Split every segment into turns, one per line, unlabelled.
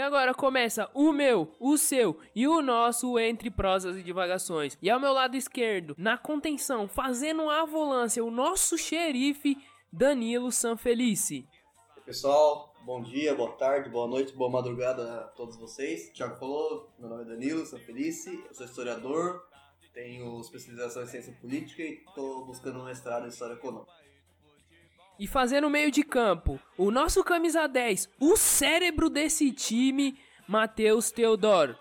E agora começa o meu, o seu e o nosso entre prosas e divagações. E ao meu lado esquerdo, na contenção, fazendo a volância, o nosso xerife Danilo Sanfelice.
Pessoal, bom dia, boa tarde, boa noite, boa madrugada a todos vocês. Tiago falou, meu nome é Danilo Sanfelice, eu sou historiador, tenho especialização em ciência política e estou buscando um mestrado em história econômica.
E fazendo meio de campo, o nosso camisa 10, o cérebro desse time, Matheus Teodoro.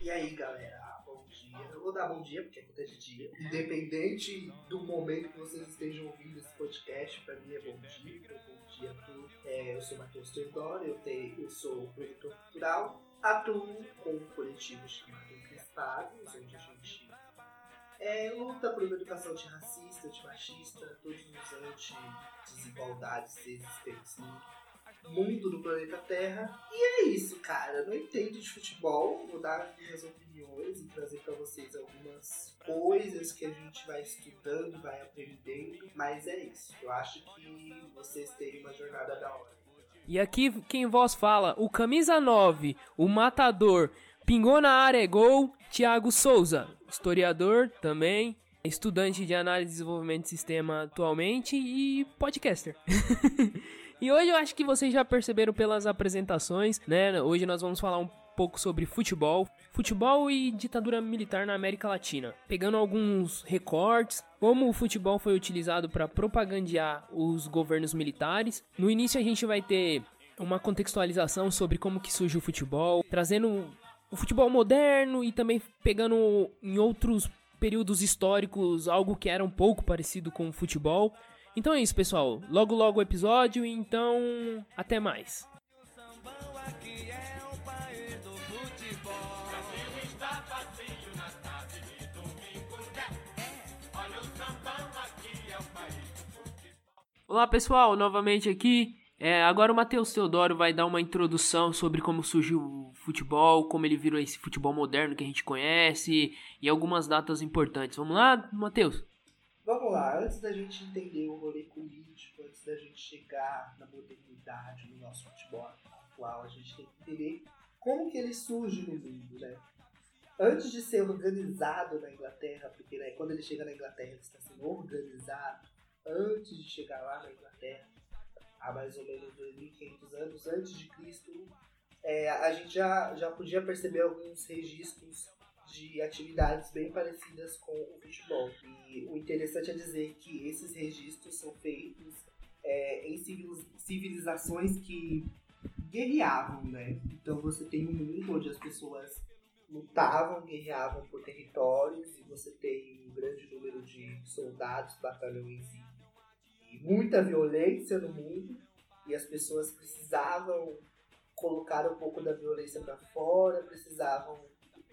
E aí, galera, bom dia. Eu vou dar bom dia porque é de dia. Independente do momento que vocês estejam ouvindo esse podcast, pra mim é bom dia. É bom dia todos. É, eu sou Matheus Teodoro, eu, tenho, eu sou produtor cultural, atuo com um coletivo chamado Crispados, onde a gente é, luta por uma educação antirracista, antimachista, todos os anti-desigualdades existentes no mundo do planeta Terra. E é isso, cara. Não entendo de futebol, vou dar minhas opiniões e trazer para vocês algumas coisas que a gente vai estudando, vai aprendendo, mas é isso. Eu acho que vocês têm uma jornada da hora.
E aqui quem vos fala, o camisa 9, o matador, pingou na área é gol, Thiago Souza, historiador também, estudante de análise e desenvolvimento de sistema atualmente e podcaster. e hoje eu acho que vocês já perceberam pelas apresentações, né? Hoje nós vamos falar um pouco sobre futebol, futebol e ditadura militar na América Latina, pegando alguns recortes, como o futebol foi utilizado para propagandear os governos militares. No início a gente vai ter uma contextualização sobre como que surge o futebol, trazendo o futebol moderno e também pegando em outros períodos históricos algo que era um pouco parecido com o futebol. Então é isso, pessoal. Logo logo o episódio, então até mais. Olá pessoal, novamente aqui é, agora o Matheus Teodoro vai dar uma introdução sobre como surgiu o futebol, como ele virou esse futebol moderno que a gente conhece e algumas datas importantes. Vamos lá, Matheus?
Vamos lá, antes da gente entender o rolê político, antes da gente chegar na modernidade no nosso futebol atual, a gente tem que entender como que ele surge no mundo, né? Antes de ser organizado na Inglaterra, porque né, quando ele chega na Inglaterra ele está sendo organizado, antes de chegar lá na Inglaterra, há mais ou menos 2.500 anos antes de Cristo, é, a gente já, já podia perceber alguns registros de atividades bem parecidas com o futebol. E o interessante é dizer que esses registros são feitos é, em civilizações que guerreavam, né? Então você tem um mundo onde as pessoas lutavam, guerreavam por territórios e você tem um grande número de soldados, batalhões e muita violência no mundo e as pessoas precisavam colocar um pouco da violência para fora, precisavam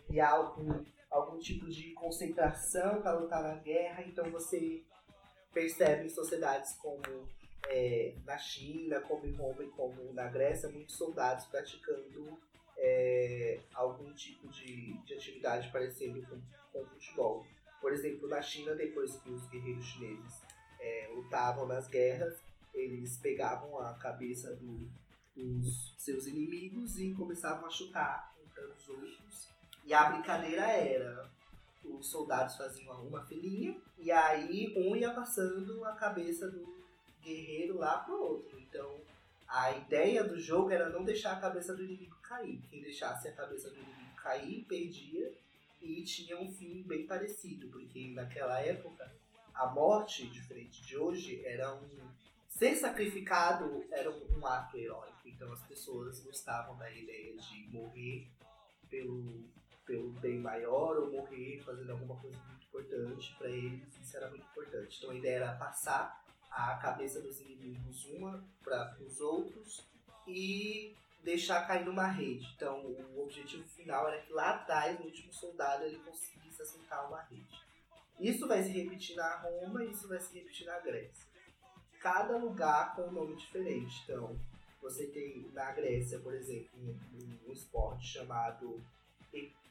de algum, algum tipo de concentração para lutar na guerra. Então você percebe em sociedades como é, na China, como em Roma e como na Grécia, muitos soldados praticando é, algum tipo de, de atividade parecendo com, com futebol. Por exemplo, na China, depois que os guerreiros chineses é, lutavam nas guerras, eles pegavam a cabeça do, dos seus inimigos e começavam a chutar uns outros. E a brincadeira era: os soldados faziam uma filinha e aí um ia passando a cabeça do guerreiro lá pro outro. Então a ideia do jogo era não deixar a cabeça do inimigo cair. Quem deixasse a cabeça do inimigo cair perdia e tinha um fim bem parecido, porque naquela época a morte, diferente de hoje, era um. Ser sacrificado era um, ato heróico. Então as pessoas gostavam da ideia de morrer pelo, pelo bem maior ou morrer fazendo alguma coisa muito importante. Para eles, isso era muito importante. Então a ideia era passar a cabeça dos inimigos uma para os outros e deixar cair numa rede. Então o objetivo final era que lá atrás, o último soldado, ele conseguisse assentar uma rede. Isso vai se repetir na Roma e isso vai se repetir na Grécia. Cada lugar com um nome diferente. Então, você tem na Grécia, por exemplo, um, um esporte chamado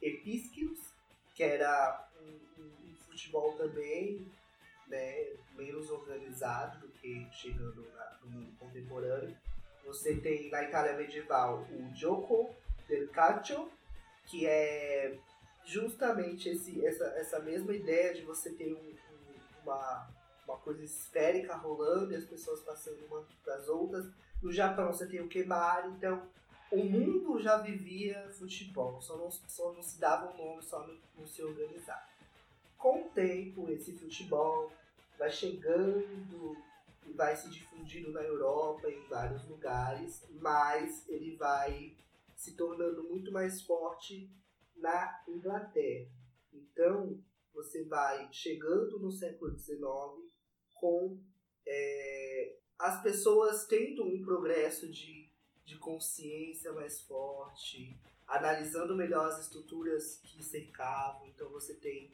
Episquios, que era um, um, um, futebol também né, menos organizado do que chegando na, no mundo contemporâneo. Você tem na Itália medieval o Gioco del calcio, que é justamente esse, essa, essa mesma ideia de você ter um, um, uma, uma coisa esférica rolando e as pessoas passando uma para as outras. No Japão você tem o Kebari, então o mundo já vivia futebol, só não, só não se dava um nome, só não, não se organizava. Com o tempo, esse futebol vai chegando e vai se difundindo na Europa, em vários lugares, mas ele vai se tornando muito mais forte na Inglaterra. Então, você vai chegando no século XIX com é, as pessoas tendo um progresso de, de consciência mais forte, analisando melhor as estruturas que cercavam. Então, você tem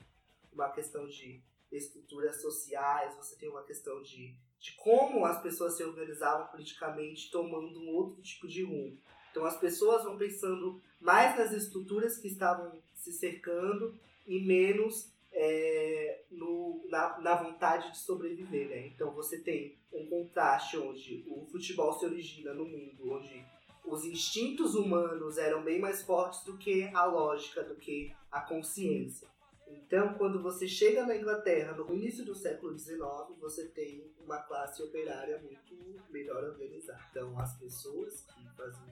uma questão de estruturas sociais, você tem uma questão de, de como as pessoas se organizavam politicamente, tomando um outro tipo de rumo. Então as pessoas vão pensando mais nas estruturas que estavam se cercando e menos é, no, na, na, vontade de sobreviver. Né? Então você tem um contraste onde o futebol se origina no mundo, onde os instintos humanos eram bem mais fortes do que a lógica, do que a consciência. Então, quando você chega na Inglaterra no início do século XIX, você tem uma classe operária muito melhor organizada. Então, as pessoas que faziam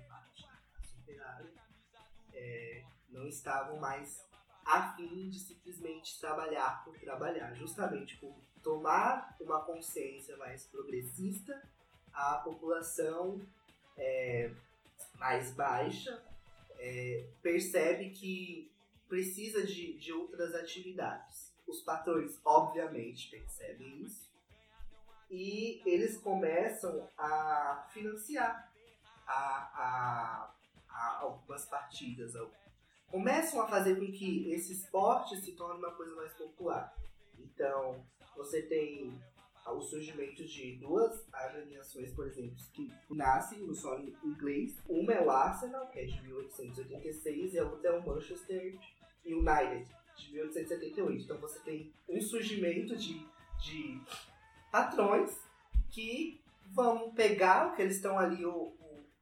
operária é, não estavam mais afim de simplesmente trabalhar por trabalhar, justamente por tomar uma consciência mais progressista, a população é, mais baixa é, percebe que precisa de, de outras atividades. Os patrões, obviamente, percebem isso e eles começam a financiar a, a, a algumas partidas. Começam a fazer com que esse esporte se torne uma coisa mais popular. Então, você tem o surgimento de duas agremiações, por exemplo, que nascem no solo inglês. Uma é o Arsenal, que é de 1886, e a outra é o Manchester United, de 1878. Então você tem um surgimento de, de patrões que vão pegar o que eles estão ali,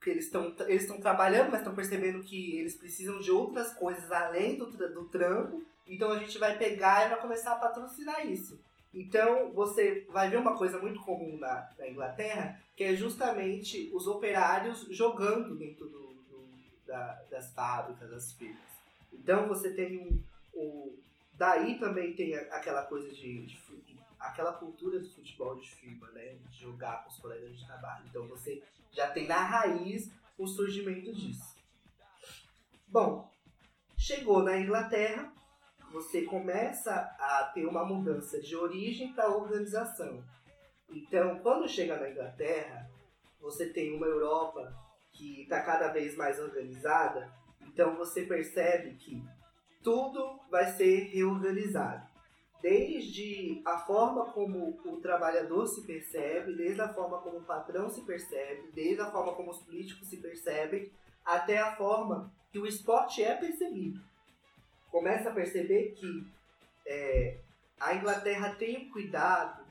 o que eles estão eles estão trabalhando, mas estão percebendo que eles precisam de outras coisas além do, do trampo. Então a gente vai pegar e vai começar a patrocinar isso. Então você vai ver uma coisa muito comum na, na Inglaterra, que é justamente os operários jogando dentro do, do da, das fábricas, das firmas. Então você tem um, daí também tem aquela coisa de, de, aquela cultura do futebol de firma, né, de jogar com os colegas de trabalho. Então você já tem na raiz o surgimento disso. Bom, chegou na Inglaterra, você começa a ter uma mudança de origem para organização. Então, quando chega na Inglaterra, você tem uma Europa que está cada vez mais organizada então você percebe que tudo vai ser reorganizado. Desde a forma como o trabalhador se percebe, desde a forma como o patrão se percebe, desde a forma como os políticos se percebem, até a forma que o esporte é percebido. Começa a perceber que é, a Inglaterra tem o cuidado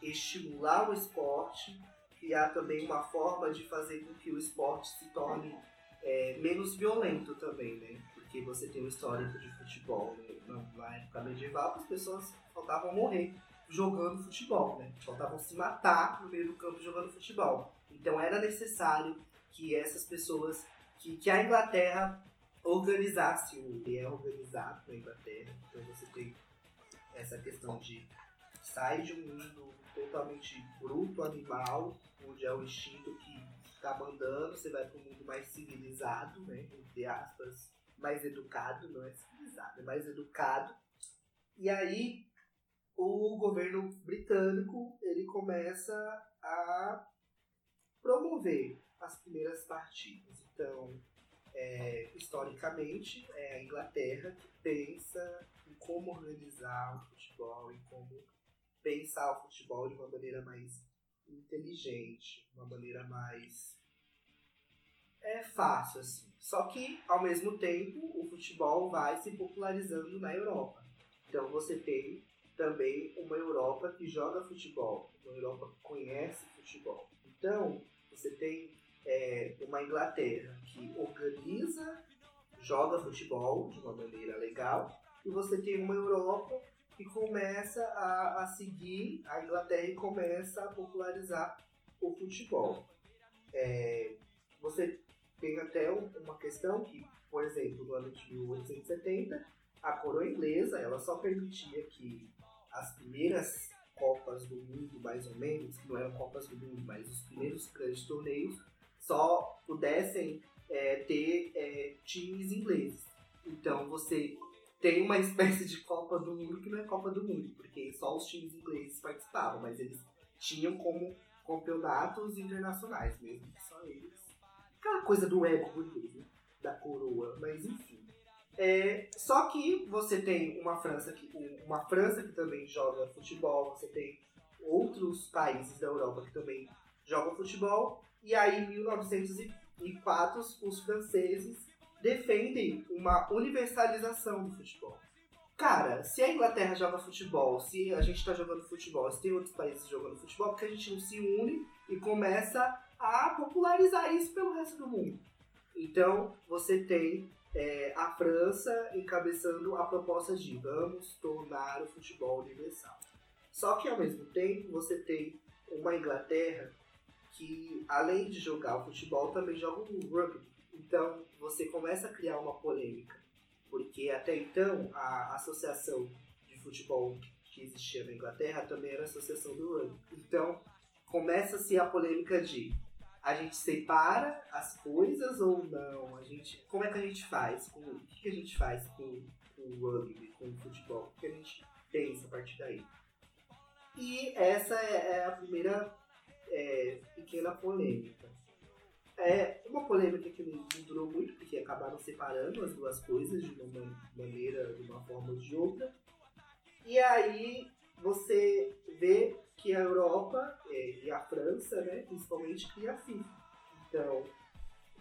estimular o esporte, criar também uma forma de fazer com que o esporte se torne é, menos violento também, né? Porque você tem um histórico de futebol né? na, época medieval, as pessoas faltavam morrer jogando futebol, né? Faltavam se matar no meio do campo jogando futebol. Então era necessário que essas pessoas, que, que a Inglaterra organizasse o que é organizado na Inglaterra. Então você tem essa questão de sai de um mundo totalmente bruto, animal, onde é o instinto que está mandando, você vai para um mundo mais civilizado, né? Entre aspas, mais educado, não é civilizado, é mais educado. E aí o governo britânico ele começa a promover as primeiras partidas. Então, é, historicamente, é a Inglaterra que pensa em como organizar o futebol, em como pensar o futebol de uma maneira mais inteligente, uma maneira mais é fácil assim. Só que ao mesmo tempo o futebol vai se popularizando na Europa. Então você tem também uma Europa que joga futebol, uma Europa que conhece futebol. Então você tem é, uma Inglaterra que organiza joga futebol de uma maneira legal, e você tem uma Europa que começa a, a seguir a Inglaterra e começa a popularizar o futebol. É, você tem até uma questão que, por exemplo, no ano de 1870, a coroa inglesa ela só permitia que as primeiras Copas do Mundo, mais ou menos, que não eram Copas do Mundo, mas os primeiros grandes torneios, só pudessem é, ter é, times ingleses. Então você tem uma espécie de Copa do Mundo que não é Copa do Mundo, porque só os times ingleses participavam, mas eles tinham como campeonatos internacionais mesmo, só eles. Aquela coisa do ego burguês, né? da coroa, mas enfim. É, só que você tem uma França que uma França que também joga futebol, você tem outros países da Europa que também jogam futebol, e aí em 1904 os franceses defendem uma universalização do futebol. Cara, se a Inglaterra joga futebol, se a gente está jogando futebol, se tem outros países jogando futebol, porque a gente não se une e começa a popularizar isso pelo resto do mundo. Então, você tem é, a França encabeçando a proposta de vamos tornar o futebol universal. Só que, ao mesmo tempo, você tem uma Inglaterra que, além de jogar o futebol, também joga o rugby. Então você começa a criar uma polêmica, porque até então a associação de futebol que existia na Inglaterra também era a associação do rugby. Então começa-se a polêmica de a gente separa as coisas ou não? A gente, como é que a gente faz? Com, o que a gente faz com, com o rugby, com o futebol? O que a gente pensa a partir daí? E essa é, é a primeira é, pequena polêmica. É uma polêmica que não durou muito, porque acabaram separando as duas coisas de uma maneira, de uma forma ou de outra. E aí você vê que a Europa é, e a França, né, principalmente, cria a FIFA. Então,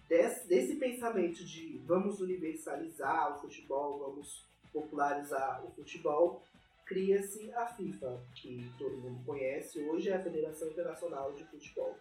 desse, desse pensamento de vamos universalizar o futebol, vamos popularizar o futebol, cria-se a FIFA, que todo mundo conhece hoje, é a Federação Internacional de Futebol.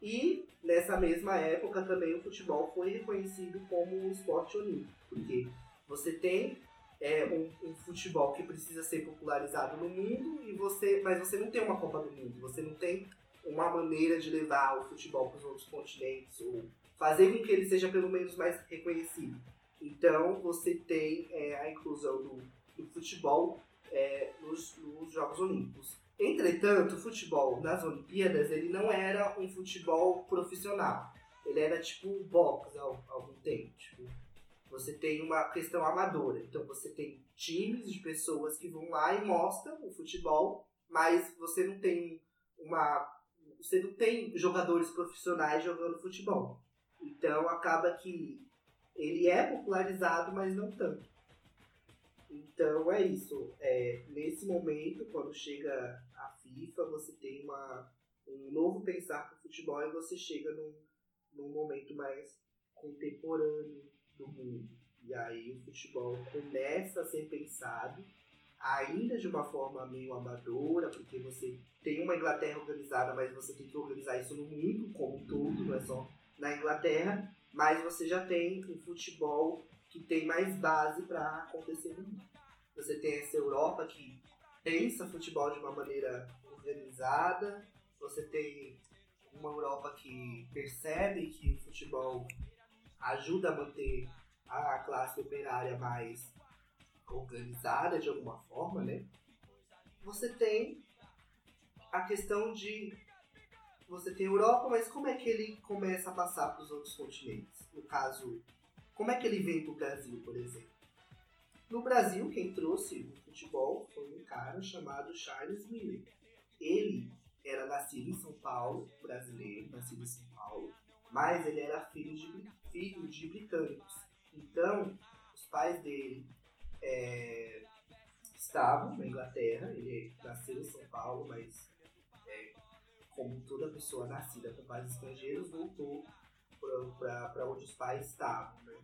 E nessa mesma época também o futebol foi reconhecido como um esporte olímpico, porque você tem é, um, um, futebol que precisa ser popularizado no mundo e você, mas você não tem uma Copa do Mundo, você não tem uma maneira de levar o futebol para os outros continentes ou fazer com que ele seja pelo menos mais reconhecido. Então você tem é, a inclusão do, do futebol é, nos, nos Jogos Olímpicos. Entretanto, o futebol nas Olimpíadas ele não era um futebol profissional. Ele era tipo um box há algum tempo. Tipo, você tem uma questão amadora. Então você tem times de pessoas que vão lá e mostram o futebol, mas você não tem uma. Você não tem jogadores profissionais jogando futebol. Então acaba que ele é popularizado, mas não tanto. Então é isso. É, nesse momento, quando chega a FIFA, você tem uma, um novo pensar para o futebol e você chega num, num momento mais contemporâneo do mundo. E aí o futebol começa a ser pensado, ainda de uma forma meio amadora, porque você tem uma Inglaterra organizada, mas você tem que organizar isso no mundo como um todo, não é só na Inglaterra. Mas você já tem um futebol que tem mais base para acontecer no mundo. Você tem essa Europa que pensa futebol de uma maneira organizada, você tem uma Europa que percebe que o futebol ajuda a manter a classe operária mais organizada de alguma forma, né? Você tem a questão de você tem a Europa, mas como é que ele começa a passar para os outros continentes? No caso, como é que ele vem para o Brasil, por exemplo? No Brasil, quem trouxe o futebol foi um cara chamado Charles Miller. Ele era nascido em São Paulo, brasileiro, nascido em São Paulo, mas ele era filho de, filho de britânicos. Então, os pais dele é, estavam na Inglaterra, ele nasceu em São Paulo, mas é, como toda pessoa nascida com pais estrangeiros, voltou para onde os pais estavam. Né?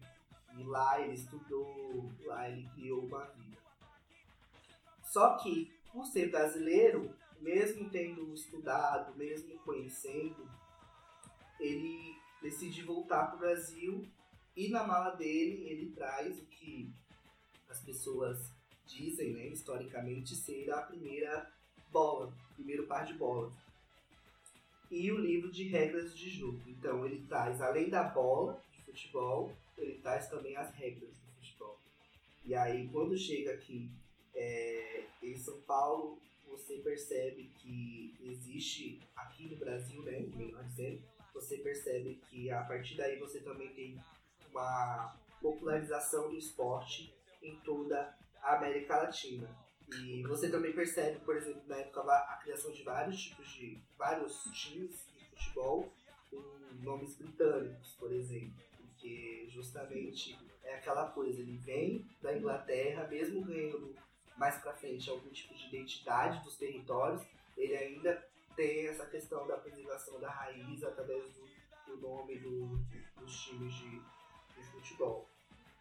E lá ele estudou, lá ele criou uma vida. Só que, por ser brasileiro, mesmo tendo estudado, mesmo conhecendo, ele decide voltar para o Brasil E na mala dele, ele traz o que as pessoas dizem, né, historicamente, ser a primeira bola, o primeiro par de bolas. E o livro de regras de jogo. Então ele traz, além da bola de futebol, ele traz também as regras do futebol. E aí quando chega aqui é, em São Paulo, você percebe que existe aqui no Brasil, né, melhor dizendo, você percebe que a partir daí você também tem uma popularização do esporte em toda a América Latina. E você também percebe, por exemplo, na época a criação de vários tipos de vários times de futebol com nomes britânicos, por exemplo, porque justamente é aquela coisa, ele vem da Inglaterra, mesmo ganhando mais para frente algum tipo de identidade dos territórios, ele ainda tem essa questão da preservação da raiz através do, do nome do, dos times de, de futebol.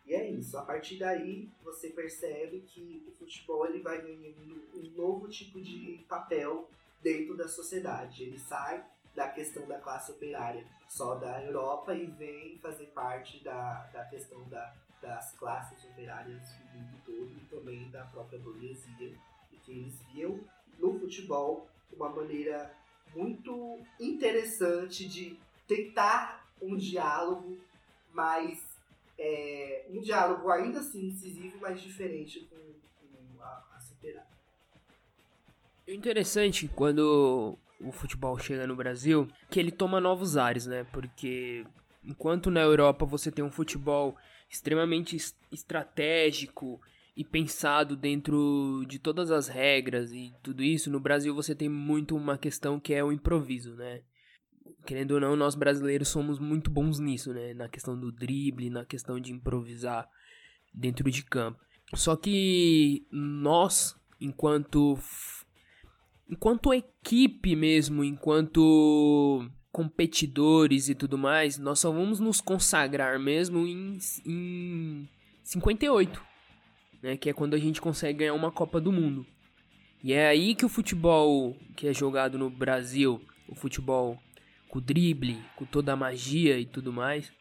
E é isso. A partir daí você percebe que o futebol ele vai ganhando um novo tipo de papel dentro da sociedade. Ele sai da questão da classe operária só da Europa e vem fazer parte da, da questão da, das classes operárias do mundo todo e também da própria burguesia. E que eles viam no futebol uma maneira muito interessante de tentar um diálogo mais é, um diálogo ainda assim incisivo, mas diferente com, com a, a superar.
O interessante quando o futebol chega no Brasil, que ele toma novos ares, né? Porque enquanto na Europa você tem um futebol extremamente estratégico e pensado dentro de todas as regras e tudo isso, no Brasil você tem muito uma questão que é o improviso, né? querendo ou não, nós brasileiros somos muito bons nisso, né? Na questão do drible, na questão de improvisar dentro de campo. Só que nós, enquanto enquanto equipe mesmo, enquanto competidores e tudo mais, nós só vamos nos consagrar mesmo em, em 58, né? Que é quando a gente consegue ganhar uma Copa do Mundo. E é aí que o futebol que é jogado no Brasil, o futebol com drible, com toda a magia e tudo mais,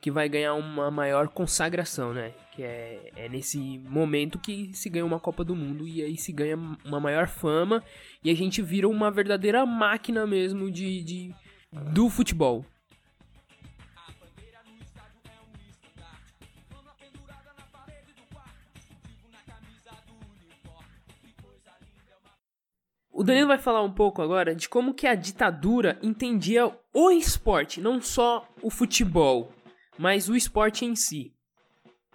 que vai ganhar uma maior consagração, né? Que é, é nesse momento que se ganha uma Copa do Mundo e aí se ganha uma maior fama e a gente vira uma verdadeira máquina mesmo de, de do futebol. O Danilo vai falar um pouco agora de como que a ditadura entendia o esporte, não só o futebol, mas o esporte em si.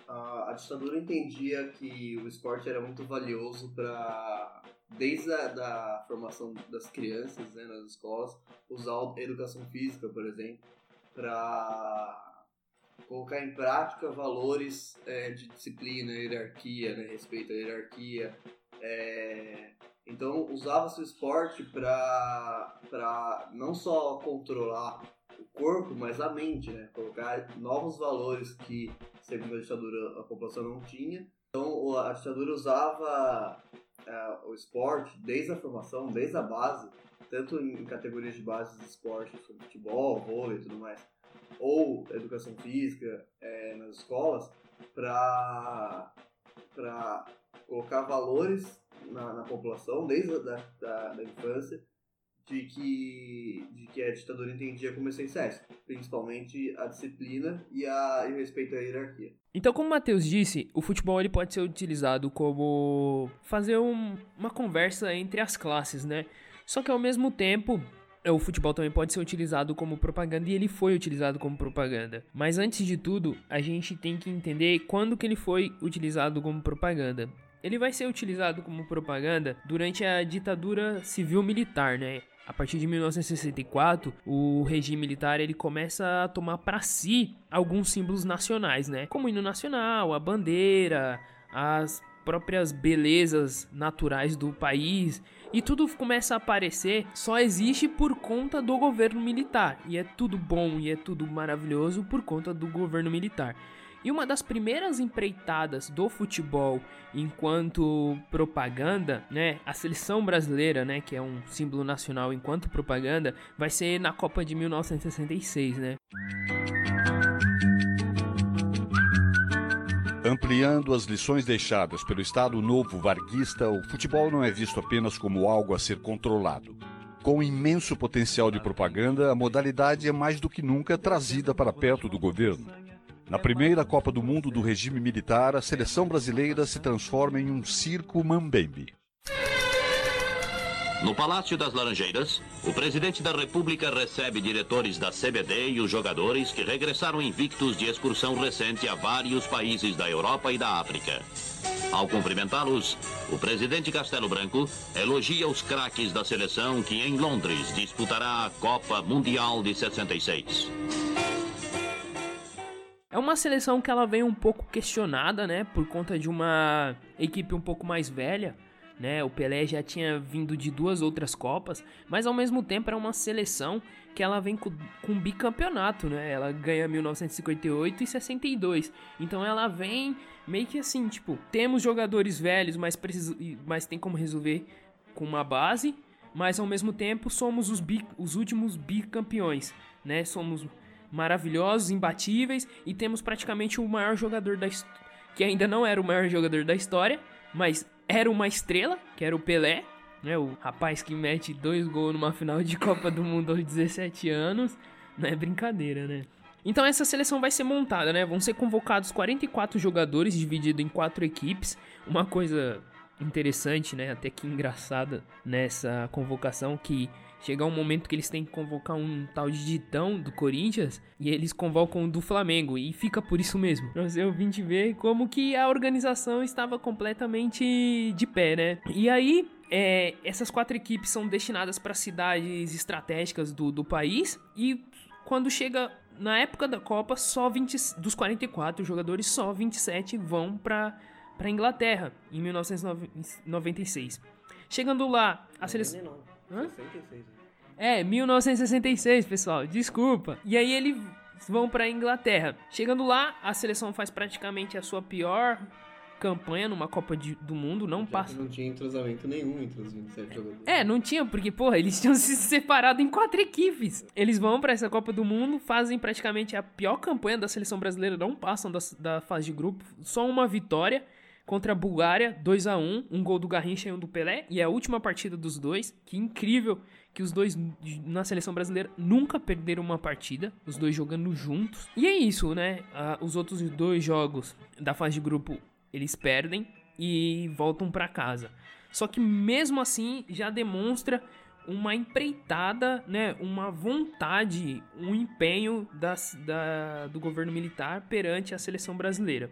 A, a ditadura entendia que o esporte era muito valioso para, desde a da formação das crianças né, nas escolas, usar a educação física, por exemplo, para colocar em prática valores é, de disciplina, hierarquia, né, respeito à hierarquia, é, então usava-se o esporte para não só controlar o corpo, mas a mente, né? Colocar novos valores que, segundo a ditadura, a população não tinha. Então a ditadura usava uh, o esporte desde a formação, desde a base, tanto em categorias de base de esporte, como futebol, vôlei e tudo mais, ou educação física é, nas escolas, para colocar valores na, na população, desde a da, da, da, infância, de que, de que a ditadura entendia como essenciais, principalmente a disciplina e, a, e o respeito à hierarquia.
Então, como o Matheus disse, o futebol ele pode ser utilizado como fazer um, uma conversa entre as classes, né? Só que ao mesmo tempo, o futebol também pode ser utilizado como propaganda e ele foi utilizado como propaganda. Mas antes de tudo, a gente tem que entender quando que ele foi utilizado como propaganda. Ele vai ser utilizado como propaganda durante a ditadura civil-militar, né? A partir de 1964, o regime militar ele começa a tomar para si alguns símbolos nacionais, né? Como o hino nacional, a bandeira, as próprias belezas naturais do país e tudo começa a aparecer só existe por conta do governo militar e é tudo bom e é tudo maravilhoso por conta do governo militar. E uma das primeiras empreitadas do futebol enquanto propaganda, né, a seleção brasileira, né, que é um símbolo nacional enquanto propaganda, vai ser na Copa de 1966, né?
Ampliando as lições deixadas pelo Estado Novo Varguista, o futebol não é visto apenas como algo a ser controlado. Com imenso potencial de propaganda, a modalidade é mais do que nunca trazida para perto do governo. Na primeira Copa do Mundo do regime militar, a seleção brasileira se transforma em um circo mambembe.
No Palácio das Laranjeiras, o presidente da República recebe diretores da CBD e os jogadores que regressaram invictos de excursão recente a vários países da Europa e da África. Ao cumprimentá-los, o presidente Castelo Branco elogia os craques da seleção que em Londres disputará a Copa Mundial de 66.
É uma seleção que ela vem um pouco questionada, né, por conta de uma equipe um pouco mais velha né? O Pelé já tinha vindo de duas outras Copas, mas ao mesmo tempo era uma seleção que ela vem com, com bicampeonato, né? Ela ganha 1958 e 62. Então ela vem meio que assim, tipo, temos jogadores velhos, mas, preciso, mas tem como resolver com uma base, mas ao mesmo tempo somos os, bi, os últimos bicampeões, né? Somos maravilhosos, imbatíveis e temos praticamente o maior jogador da que ainda não era o maior jogador da história, mas era uma estrela, que era o Pelé, né? O rapaz que mete dois gols numa final de Copa do Mundo aos 17 anos. Não é brincadeira, né? Então essa seleção vai ser montada, né? Vão ser convocados 44 jogadores divididos em quatro equipes. Uma coisa interessante, né? Até que engraçada nessa convocação que Chega um momento que eles têm que convocar um tal de Ditão do Corinthians e eles convocam do Flamengo e fica por isso mesmo. Pra você ouvinte ver como que a organização estava completamente de pé, né? E aí, é, essas quatro equipes são destinadas para cidades estratégicas do, do país e quando chega na época da Copa, só 20 dos 44 jogadores, só 27 vão para para Inglaterra em 1996. Chegando lá, a seleção? 66. É, 1966, pessoal. Desculpa. E aí eles vão para Inglaterra. Chegando lá, a seleção faz praticamente a sua pior campanha numa Copa de, do Mundo, não Já passa.
Não tinha entrosamento nenhum entre os 27 jogadores.
É, não tinha, porque, porra, eles tinham se separado em quatro equipes. Eles vão para essa Copa do Mundo, fazem praticamente a pior campanha da seleção brasileira, não passam da, da fase de grupo, só uma vitória contra a Bulgária, 2 a 1 um gol do Garrincha e um do Pelé, e é a última partida dos dois. Que incrível que os dois na seleção brasileira nunca perderam uma partida, os dois jogando juntos. E é isso, né? os outros dois jogos da fase de grupo eles perdem e voltam para casa. Só que mesmo assim já demonstra uma empreitada, né, uma vontade, um empenho das, da, do governo militar perante a seleção brasileira.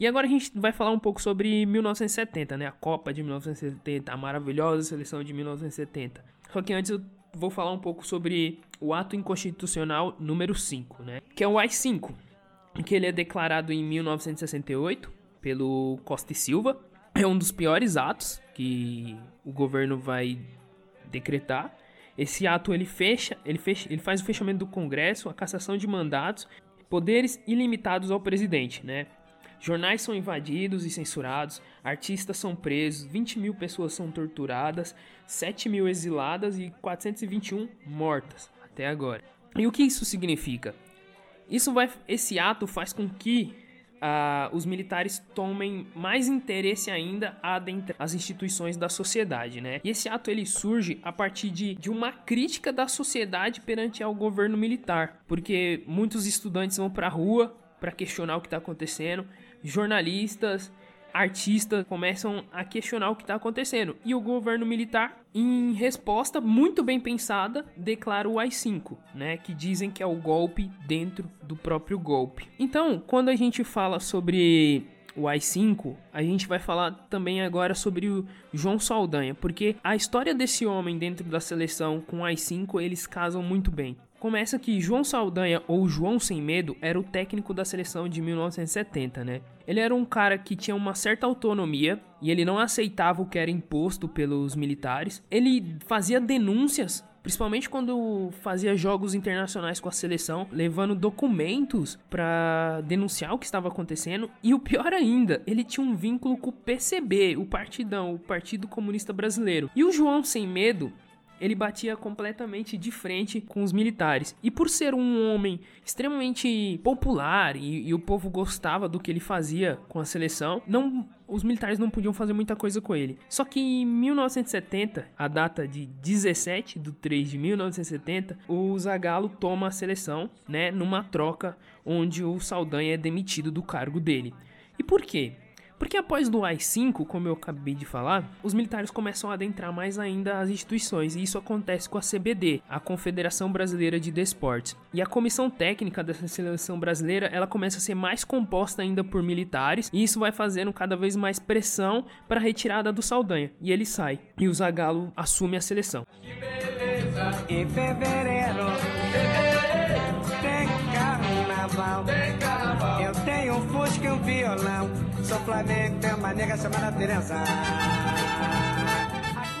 E agora a gente vai falar um pouco sobre 1970, né? A Copa de 1970, a maravilhosa seleção de 1970. Só que antes eu vou falar um pouco sobre o ato inconstitucional número 5, né? Que é o AI-5, que ele é declarado em 1968 pelo Costa e Silva. É um dos piores atos que o governo vai decretar. Esse ato ele fecha, ele fecha, ele faz o fechamento do Congresso, a cassação de mandatos, poderes ilimitados ao presidente, né? Jornais são invadidos e censurados, artistas são presos, 20 mil pessoas são torturadas, 7 mil exiladas e 421 mortas até agora. E o que isso significa? Isso vai, esse ato faz com que uh, os militares tomem mais interesse ainda adentro as instituições da sociedade, né? E esse ato ele surge a partir de, de uma crítica da sociedade perante ao governo militar, porque muitos estudantes vão para a rua para questionar o que está acontecendo jornalistas, artistas começam a questionar o que está acontecendo. E o governo militar, em resposta muito bem pensada, declara o AI-5, né? Que dizem que é o golpe dentro do próprio golpe. Então, quando a gente fala sobre o AI-5, a gente vai falar também agora sobre o João Saldanha, porque a história desse homem dentro da seleção com o AI-5 eles casam muito bem. Começa que João Saldanha, ou João Sem Medo, era o técnico da seleção de 1970, né? Ele era um cara que tinha uma certa autonomia e ele não aceitava o que era imposto pelos militares. Ele fazia denúncias principalmente quando fazia jogos internacionais com a seleção, levando documentos para denunciar o que estava acontecendo. E o pior ainda, ele tinha um vínculo com o PCB, o Partidão, o Partido Comunista Brasileiro. E o João Sem Medo ele batia completamente de frente com os militares. E por ser um homem extremamente popular e, e, o povo gostava do que ele fazia com a seleção, não os militares não podiam fazer muita coisa com ele. Só que em 1970, a data de 17 de 3 de 1970, o Zagallo toma a seleção, né, numa troca onde o Saldanha é demitido do cargo dele. E por quê? Porque após do AI-5, como eu acabei de falar, os militares começam a adentrar mais ainda as instituições, e isso acontece com a CBD, a Confederação Brasileira de Desportes. E a comissão técnica dessa seleção brasileira, ela começa a ser mais composta ainda por militares, e isso vai fazendo cada vez mais pressão para a retirada do Saldanha, e ele sai, e o Zagallo assume a seleção. Em fevereiro, tem carnaval, eu tenho um fusca e um violão. Sou Flamengo, tem uma nega chamada Teresa.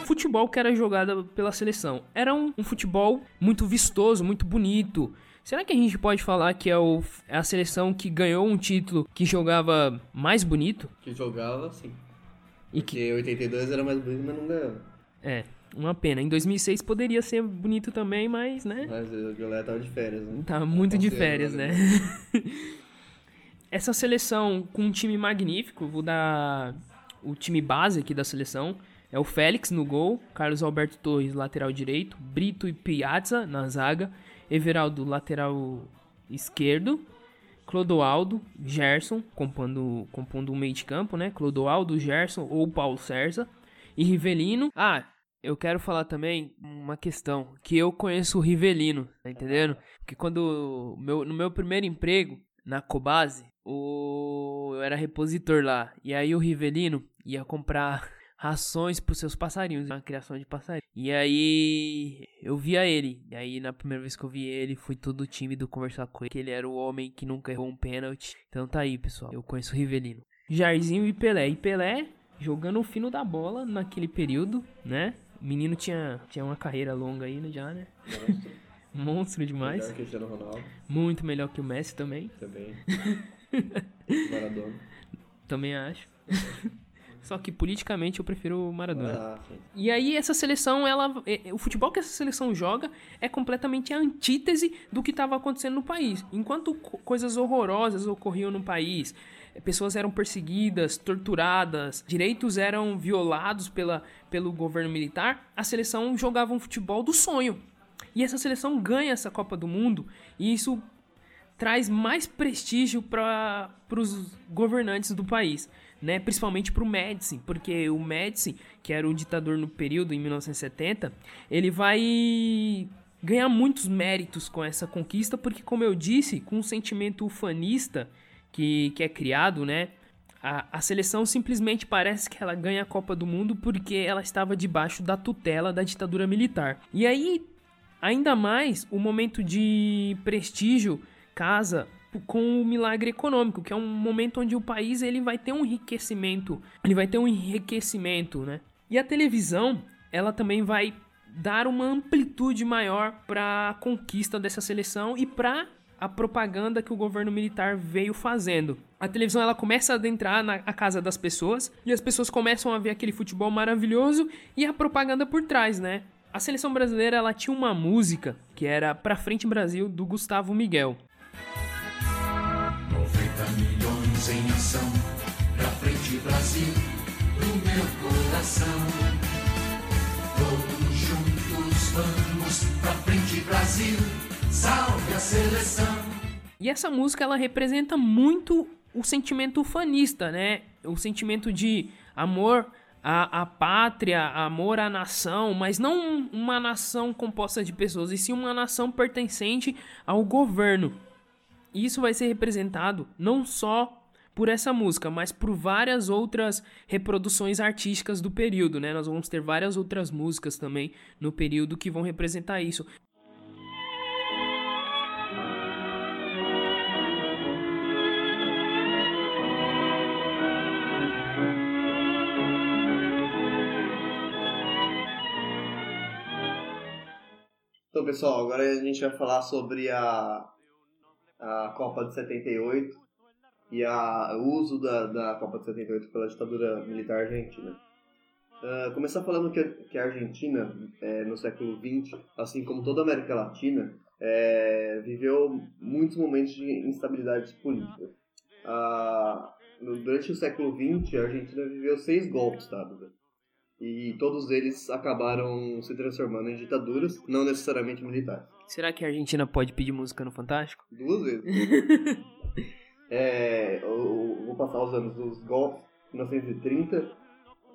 Futebol que era jogado pela seleção. Era um, um, futebol muito vistoso, muito bonito. Será que a gente pode falar que é, o, é a seleção que ganhou um título que jogava mais bonito?
Que jogava, sim. E Porque que 82 era mais bonito, mas não ganhava.
É, uma pena. Em 2006 poderia ser bonito também, mas, né?
Mas a galera tava de férias, né?
Tava muito de férias, né? essa seleção com um time magnífico, vou dar o time base aqui da seleção. É o Félix no gol, Carlos Alberto Torres, lateral direito, Brito e Piazza na zaga, Everaldo, lateral esquerdo, Clodoaldo, Gerson, compondo, compondo o meio de campo, né? Clodoaldo, Gerson ou Paulo César e Rivelino. Ah, eu quero falar também uma questão, que eu conheço o Rivelino, tá entendendo? Porque quando meu, no meu primeiro emprego, na Cobase, o... eu era repositor lá. E aí o Rivelino ia comprar rações para os seus passarinhos, uma criação de passarinhos. E aí eu via ele. E aí na primeira vez que eu vi ele, fui todo tímido conversar com ele, que ele era o homem que nunca errou um pênalti. Então tá aí, pessoal. Eu conheço o Rivelino. Jairzinho e Pelé. E Pelé jogando o fino da bola naquele período, né? O menino tinha, tinha uma carreira longa aí já, né? Monstro. Demais.
Melhor que o Cristiano Ronaldo.
Muito melhor que o Messi também.
Também. Maradona.
Também acho. Só que politicamente eu prefiro o Maradona.
Ah,
e aí essa seleção, ela, é, o futebol que essa seleção joga é completamente a antítese do que estava acontecendo no país. Enquanto coisas horrorosas ocorriam no país, pessoas eram perseguidas, torturadas, direitos eram violados pela, pelo governo militar, a seleção jogava um futebol do sonho. E essa seleção ganha essa Copa do Mundo e isso traz mais prestígio para os governantes do país, né? Principalmente para o Médici, porque o Médici, que era o ditador no período em 1970, ele vai ganhar muitos méritos com essa conquista, porque como eu disse, com o sentimento ufanista que, que é criado, né? A, a seleção simplesmente parece que ela ganha a Copa do Mundo porque ela estava debaixo da tutela da ditadura militar. E aí, ainda mais, o momento de prestígio casa com o milagre econômico, que é um momento onde o país ele vai ter um enriquecimento, ele vai ter um enriquecimento, né? E a televisão, ela também vai dar uma amplitude maior para a conquista dessa seleção e para a propaganda que o governo militar veio fazendo. A televisão ela começa a adentrar na casa das pessoas e as pessoas começam a ver aquele futebol maravilhoso e a propaganda por trás, né? A seleção brasileira ela tinha uma música que era Pra Frente Brasil do Gustavo Miguel milhões em ação. Pra frente, Brasil, do meu coração. Todos juntos vamos pra frente, Brasil, salve a seleção. E essa música ela representa muito o sentimento fanista, né? O sentimento de amor à pátria, amor à nação, mas não uma nação composta de pessoas, e sim uma nação pertencente ao governo. Isso vai ser representado não só por essa música, mas por várias outras reproduções artísticas do período, né? Nós vamos ter várias outras músicas também no período que vão representar isso.
Então, pessoal, agora a gente vai falar sobre a, a Copa de 78 e a, o uso da, da Copa de 78 pela ditadura militar argentina. Uh, começar falando que, que a Argentina, é, no século XX, assim como toda a América Latina, é, viveu muitos momentos de instabilidade política. Uh, durante o século XX, a Argentina viveu seis golpes de Estado. E todos eles acabaram se transformando em ditaduras, não necessariamente militares.
Será que a Argentina pode pedir música no Fantástico?
Duas vezes. é, eu, eu vou passar os anos dos golpes, 1930,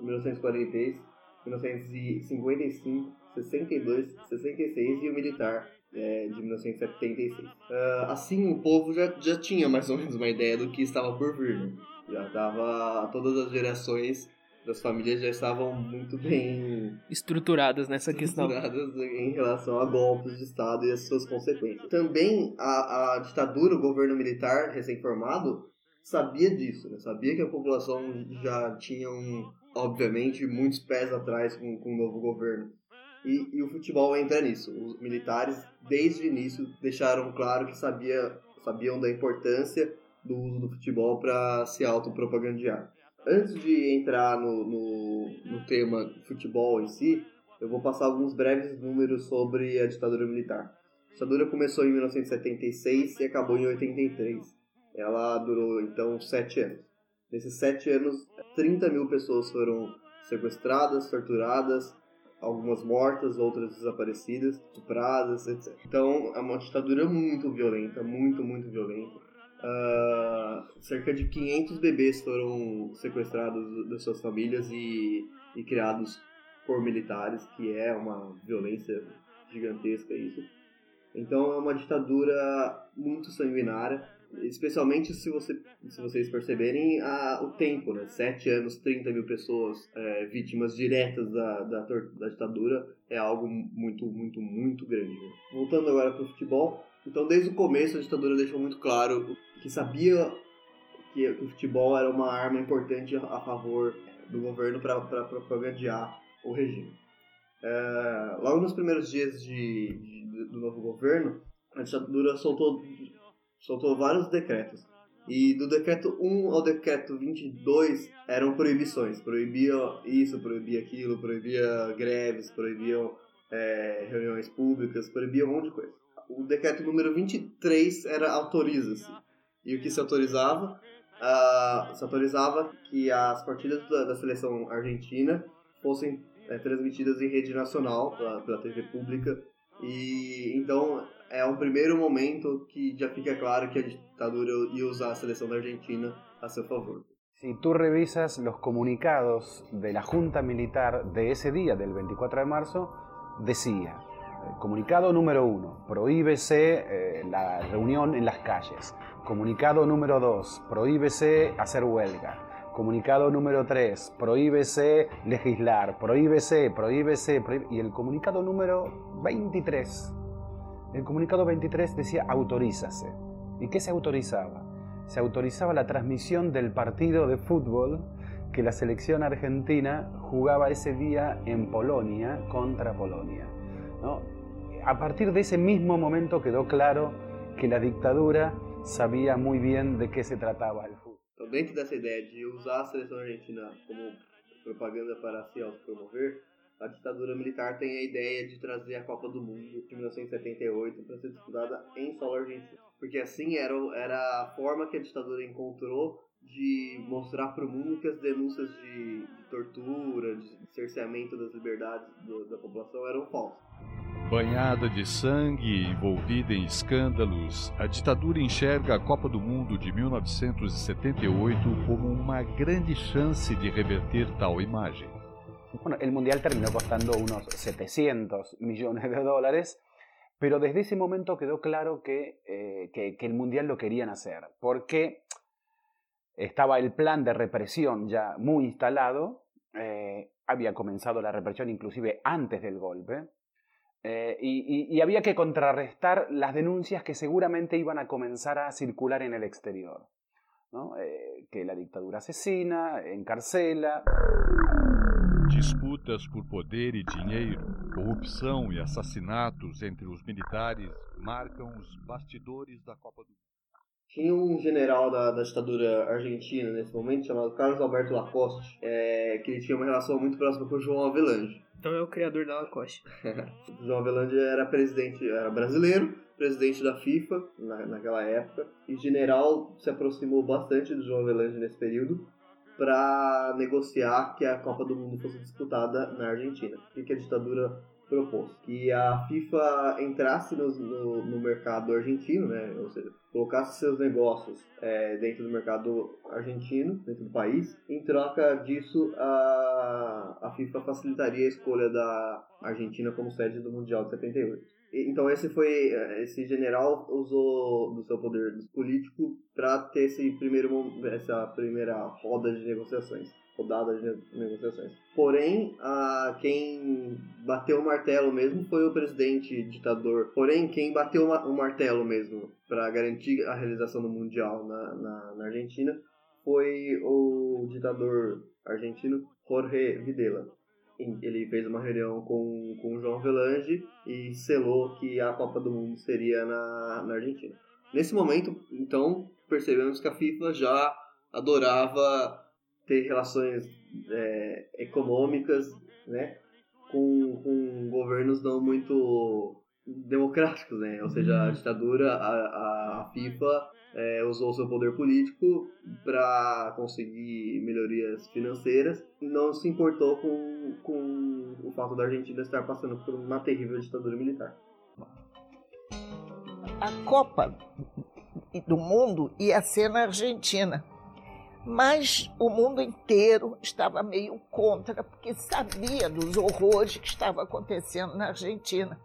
1946, 1955, 62, 66 e o militar é, de 1976. Uh, ah, assim, o povo já, já tinha mais ou menos uma ideia do que estava por vir. Né? Já estava todas as gerações das famílias já estavam muito bem
estruturadas nessa
estruturadas
questão.
em relação a golpes de Estado e as suas consequências. Também a, a ditadura, o governo militar recém-formado, sabia disso, né? sabia que a população já tinha, um, obviamente, muitos pés atrás com, com o novo governo. E, e, o futebol entra nisso. Os militares, desde o início, deixaram claro que sabia, sabiam da importância do uso do futebol para se autopropagandear antes de entrar no, no, no tema futebol em si, eu vou passar alguns breves números sobre a ditadura militar. A ditadura começou em 1976 e acabou em 83. Ela durou então sete anos. Nesses sete anos, 30 mil pessoas foram sequestradas, torturadas, algumas mortas, outras desaparecidas, estupradas, etc. Então é uma ditadura muito violenta, muito, muito violenta. Uh, cerca de 500 bebês foram sequestrados das suas famílias e, e criados por militares, que é uma violência gigantesca isso. Então é uma ditadura muito sanguinária, especialmente se, você, se vocês perceberem a, o tempo, né? Sete anos, 30 mil pessoas é, vítimas diretas da, da, da, ditadura é algo muito, muito, muito grande. Né? Voltando agora para o futebol, então desde o começo a ditadura deixou muito claro que sabia que, o futebol era uma arma importante a favor do governo para propagandear o regime. É, logo nos primeiros dias de, de, do novo governo, a ditadura soltou, soltou vários decretos. E do decreto 1 ao decreto 22 eram proibições. Proibia isso, proibia aquilo, proibia greves, proibiam é, reuniões públicas, proibia um monte de coisa. O decreto número 23 era autoriza-se. E o que se autorizava? Uh, se autorizava que as partidas da, da seleção argentina fossem é, transmitidas em rede nacional pela, pela TV pública. E então é um primeiro momento que já fica claro que a ditadura ia usar a seleção da Argentina a seu favor.
Si tú revisas los comunicados de la Junta Militar de ese día, del 24 de marzo, decía, comunicado número uno, prohíbese eh, la reunión en las calles. Comunicado número 2, prohíbese hacer huelga. Comunicado número 3, prohíbese legislar, prohíbese, prohíbese, y el comunicado número 23, el comunicado 23 decía autorízase. ¿Y qué se autorizaba? Se autorizaba la transmisión del partido de fútbol que la selección argentina jugaba ese día en Polonia contra Polonia. A partir de ese mismo momento quedó claro que la dictadura sabia muito bem de que se tratava o futebol.
Então, dentro dessa ideia de usar a seleção argentina como propaganda para se autopromover, a ditadura militar tem a ideia de trazer a Copa do Mundo de 1978 para ser disputada em solo argentino. Porque assim era, a forma que a ditadura encontrou de mostrar para o mundo que as denúncias de, de tortura, de cerceamento das liberdades da população eram falsas.
Banhada de sangue e envolvida em escândalos, a ditadura enxerga a Copa do Mundo de 1978 como uma grande chance de reverter tal imagem.
Bueno, el Mundial terminó costando unos 700 millones de dólares, pero desde ese momento quedó claro que, eh, que, que el Mundial lo querían hacer, porque estaba el plan de represión ya muy instalado, eh, había comenzado la represión inclusive antes del golpe, eh, y, había que contrarrestar las denuncias que seguramente iban a comenzar a circular en el exterior. Eh, que la dictadura asesina, encarcela.
Disputas por poder e dinheiro, corrupção e assassinatos entre os militares marcam os bastidores da Copa do Mundo.
Tinha um general da, da ditadura argentina nesse momento, chamado Carlos Alberto Lacoste, é, que ele tinha uma relação muito próxima com o João Avelange.
Então é o criador da Lacoste.
João Avelange era presidente, era brasileiro, presidente da FIFA na, naquela época, e general se aproximou bastante do João Avelange nesse período para negociar que a Copa do Mundo fosse disputada na Argentina. O que a ditadura propôs? Que a FIFA entrasse no, no, no mercado argentino, né? ou seja, colocasse seus negócios é, dentro do mercado argentino, dentro do país. Em troca disso, a, a FIFA facilitaria a escolha da Argentina como sede do Mundial de 78. Então esse foi esse general usou do seu poder político para ter esse primeiro essa primeira roda de negociações, rodada de negociações. Porém, a quem bateu o martelo mesmo foi o presidente ditador. Porém, quem bateu o martelo mesmo para garantir a realização do mundial na, na, na Argentina foi o ditador argentino Jorge Videla ele fez uma reunião com, com o João Velange e selou que a Copa do Mundo seria na, na Argentina. Nesse momento, então, percebemos que a FIFA já adorava ter relações é, econômicas né, com, com governos não muito democráticos, né? Ou seja, a uhum. ditadura, a, a FIFA é, usou seu poder político para conseguir melhorias financeiras e não se importou com, com o fato da Argentina estar passando por uma terrível ditadura militar.
A Copa do Mundo ia ser na Argentina, mas o mundo inteiro estava meio contra, porque sabia dos horrores que estava acontecendo na Argentina.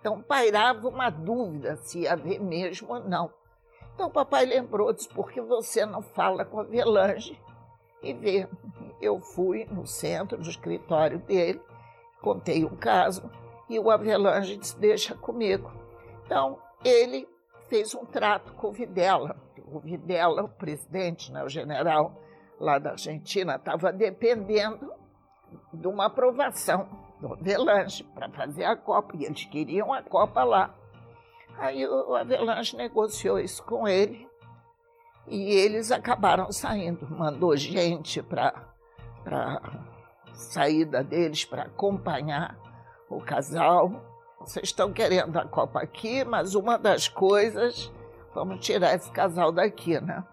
Então pairava uma dúvida se ia haver mesmo ou não. Então o papai lembrou, disse, por que você não fala com a Velange e vê? Eu fui no centro do escritório dele, contei o caso e o Avelange disse, deixa comigo. Então ele fez um trato com o Videla. O Videla, o presidente, né, o general lá da Argentina, estava dependendo de uma aprovação do Avelange para fazer a Copa, e eles queriam a Copa lá. Aí o Avelanche negociou isso com ele e eles acabaram saindo. Mandou gente para a saída deles para acompanhar o casal. Vocês estão querendo a Copa aqui, mas uma das coisas, vamos tirar esse casal daqui, né?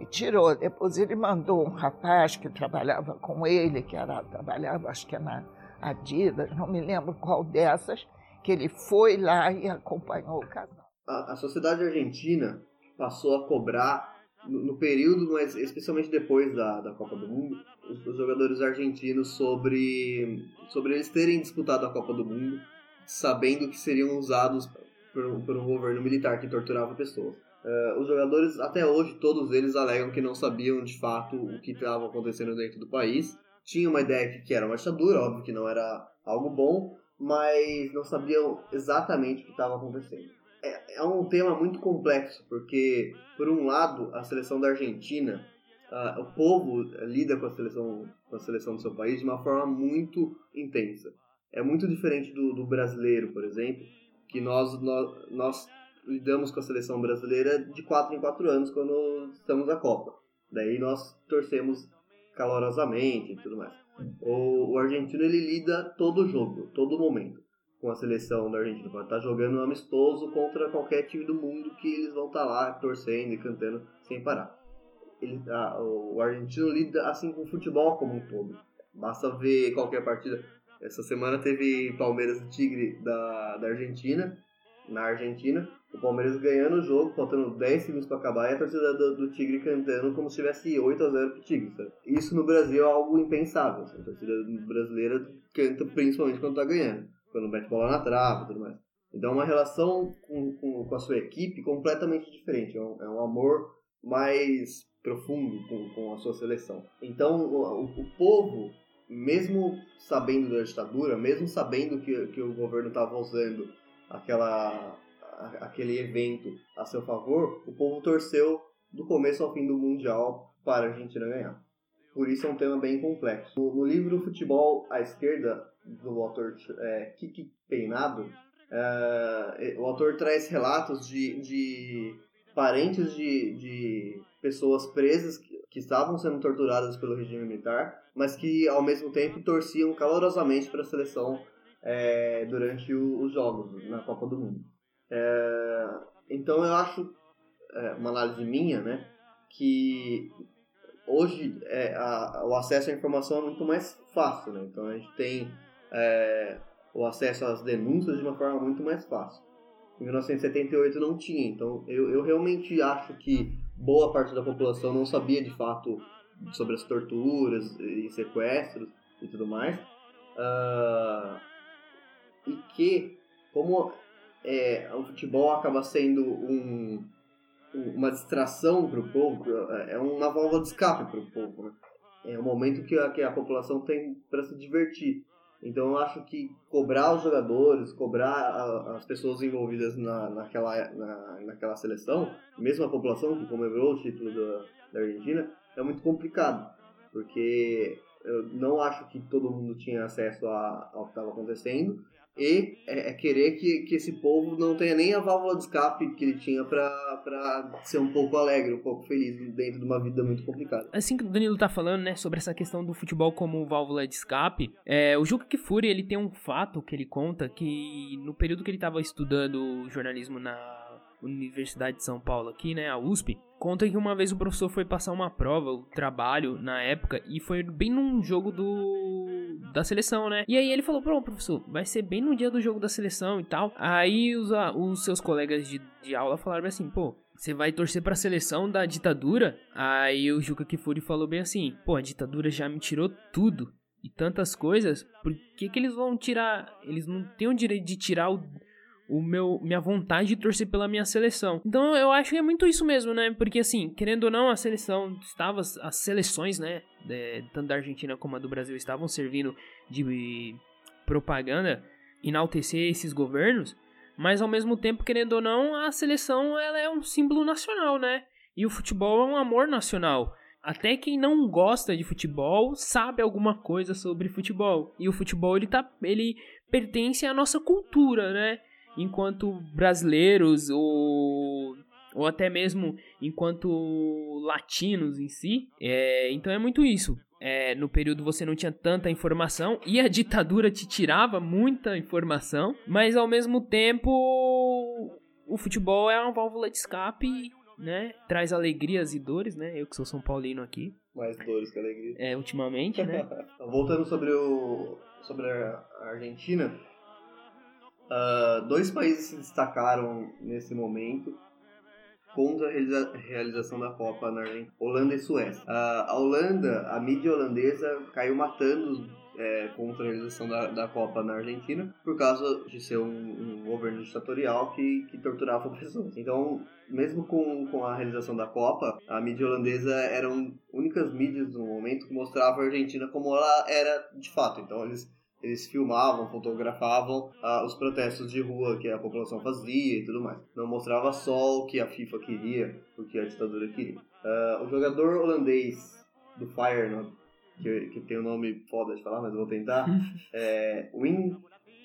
E tirou. Depois ele mandou um rapaz que trabalhava com ele, que era, trabalhava, acho que é na Adidas, não me lembro qual dessas, que ele foi lá e acompanhou o casal.
A, a sociedade argentina passou a cobrar, no, no, período, mas especialmente depois da, da Copa do Mundo, os, os, jogadores argentinos sobre, sobre eles terem disputado a Copa do Mundo, sabendo que seriam usados por um, por um governo militar que torturava pessoas. Uh, os jogadores, até hoje, todos eles alegam que não sabiam de fato o que estava acontecendo dentro do país. Tinham uma ideia que, que era uma ditadura, óbvio que não era algo bom, mas não sabiam exatamente o que estava acontecendo. É, é, um tema muito complexo, porque, por um lado, a seleção da Argentina, uh, o povo lida com a, seleção, com a seleção do seu país de uma forma muito intensa. É muito diferente do, do brasileiro, por exemplo, que nós, nós, nós lidamos com a seleção brasileira de 4 em 4 anos quando estamos na Copa. Daí nós torcemos calorosamente e tudo mais. O, o argentino ele lida todo jogo, todo momento com a seleção da Argentina. Pode estar jogando um amistoso contra qualquer time do mundo que eles vão estar lá torcendo e cantando sem parar. Ele, a, o argentino lida assim com o futebol como um todo. Basta ver qualquer partida. Essa semana teve Palmeiras e Tigre da, da Argentina, na Argentina o Palmeiras ganhando o jogo, faltando 10 segundos para acabar, e a torcida do, do, Tigre cantando como se tivesse 8 a 0 pro Tigre. Sabe? Isso no Brasil é algo impensável. Sabe? A torcida brasileira canta principalmente quando tá ganhando, quando mete bola na trave e tudo mais. Então é uma relação com, com, com, a sua equipe completamente diferente. É um, é um amor mais profundo com, com, a sua seleção. Então o, o povo, mesmo sabendo da ditadura, mesmo sabendo que, que o governo estava usando aquela aquele evento a seu favor, o povo torceu do começo ao fim do Mundial para a Argentina ganhar. por isso é um tema bem complexo. No, no livro Futebol à Esquerda, do autor é, Kiki Peinado, é, o autor traz relatos de, de parentes de, de pessoas presas que, estavam sendo torturadas pelo regime militar, mas que ao mesmo tempo torciam calorosamente para a seleção é, durante o, os jogos na Copa do Mundo. É, então eu acho, é, uma análise minha, né, que hoje é, a, o acesso à informação é muito mais fácil, né? Então a gente tem é, o acesso às denúncias de uma forma muito mais fácil. Em 1978 não tinha, então eu, eu realmente acho que boa parte da população não sabia de fato sobre as torturas e sequestros e tudo mais. Uh, e que, como é, o futebol acaba sendo um, uma distração para o povo, é uma válvula de escape para o povo. Né? É um momento que a, que a população tem para se divertir. Então eu acho que cobrar os jogadores, cobrar a, as pessoas envolvidas na, naquela, na, naquela seleção, mesmo a população que comemorou o título da, da Argentina, é muito complicado. Porque eu não acho que todo mundo tinha acesso a, ao que estava acontecendo e é, é, querer que, que esse povo não tenha nem a válvula de escape que ele tinha para ser um pouco alegre, um pouco feliz dentro de uma vida muito complicada.
Assim que o Danilo tá falando, né, sobre essa questão do futebol como válvula de escape, é, o Juca Kifuri, ele tem um fato que ele conta que no período que ele estava estudando jornalismo na Universidade de São Paulo aqui, né, a USP, conta que uma vez o professor foi passar uma prova, o trabalho na época, e foi bem num jogo do da seleção, né? E aí ele falou, pô, professor, vai ser bem no dia do jogo da seleção e tal. Aí os, os seus colegas de, de aula falaram assim, pô, você vai torcer pra seleção da ditadura? Aí o Juca Kifuri falou bem assim, pô, a ditadura já me tirou tudo e tantas coisas, por que que eles vão tirar, eles não têm o direito de tirar o o meu minha vontade de torcer pela minha seleção. Então eu acho que é muito isso mesmo, né? Porque assim, querendo ou não, a seleção estava as seleções, né, de, tanto da Argentina como a do Brasil estavam servindo de propaganda enaltecer esses governos, mas ao mesmo tempo, querendo ou não, a seleção ela é um símbolo nacional, né? E o futebol é um amor nacional. Até quem não gosta de futebol sabe alguma coisa sobre futebol. E o futebol ele tá ele pertence à nossa cultura, né? Enquanto brasileiros ou, ou até mesmo enquanto latinos em si. É, então é muito isso. É, no período você não tinha tanta informação e a ditadura te tirava muita informação, mas ao mesmo tempo o futebol é uma válvula de escape, né? Traz alegrias e dores, né? Eu que sou São Paulino aqui.
Mais dores que alegria.
É, ultimamente, né?
Voltando sobre o sobre a Argentina, Uh, dois países se destacaram nesse momento contra a realização da Copa na Argentina, Holanda e Suécia. Uh, a Holanda, a mídia holandesa caiu matando é, contra a realização da, da Copa na Argentina por causa de ser um, um governo ditatorial que, que torturava pessoas. Então, mesmo com, com a realização da Copa, a mídia holandesa eram únicas mídias no momento que mostravam a Argentina como ela era de fato. Então, eles eles filmavam, fotografavam ah, os protestos de rua que a população fazia e tudo mais. Não mostrava só o que a FIFA queria, o que a ditadura queria. Uh, o jogador holandês do Feyenoord, que, que tem o um nome foda de falar, mas eu vou tentar, é Wim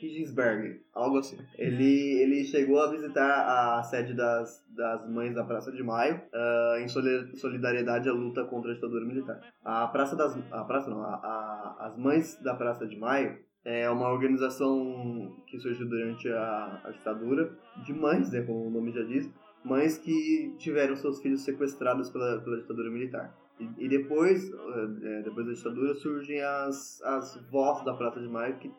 Higginsberg, algo assim. Ele, ele chegou a visitar a sede das, das Mães da Praça de Maio uh, em solidariedade à luta contra a ditadura militar. A Praça das... A Praça não, a, a, as Mães da Praça de Maio é uma organização que surgiu durante a, a ditadura de mães, né, como o nome já diz, mães que tiveram seus filhos sequestrados pela, pela ditadura militar. E, e depois, é, depois da ditadura, surgem as, as vós da Praça de Maio, que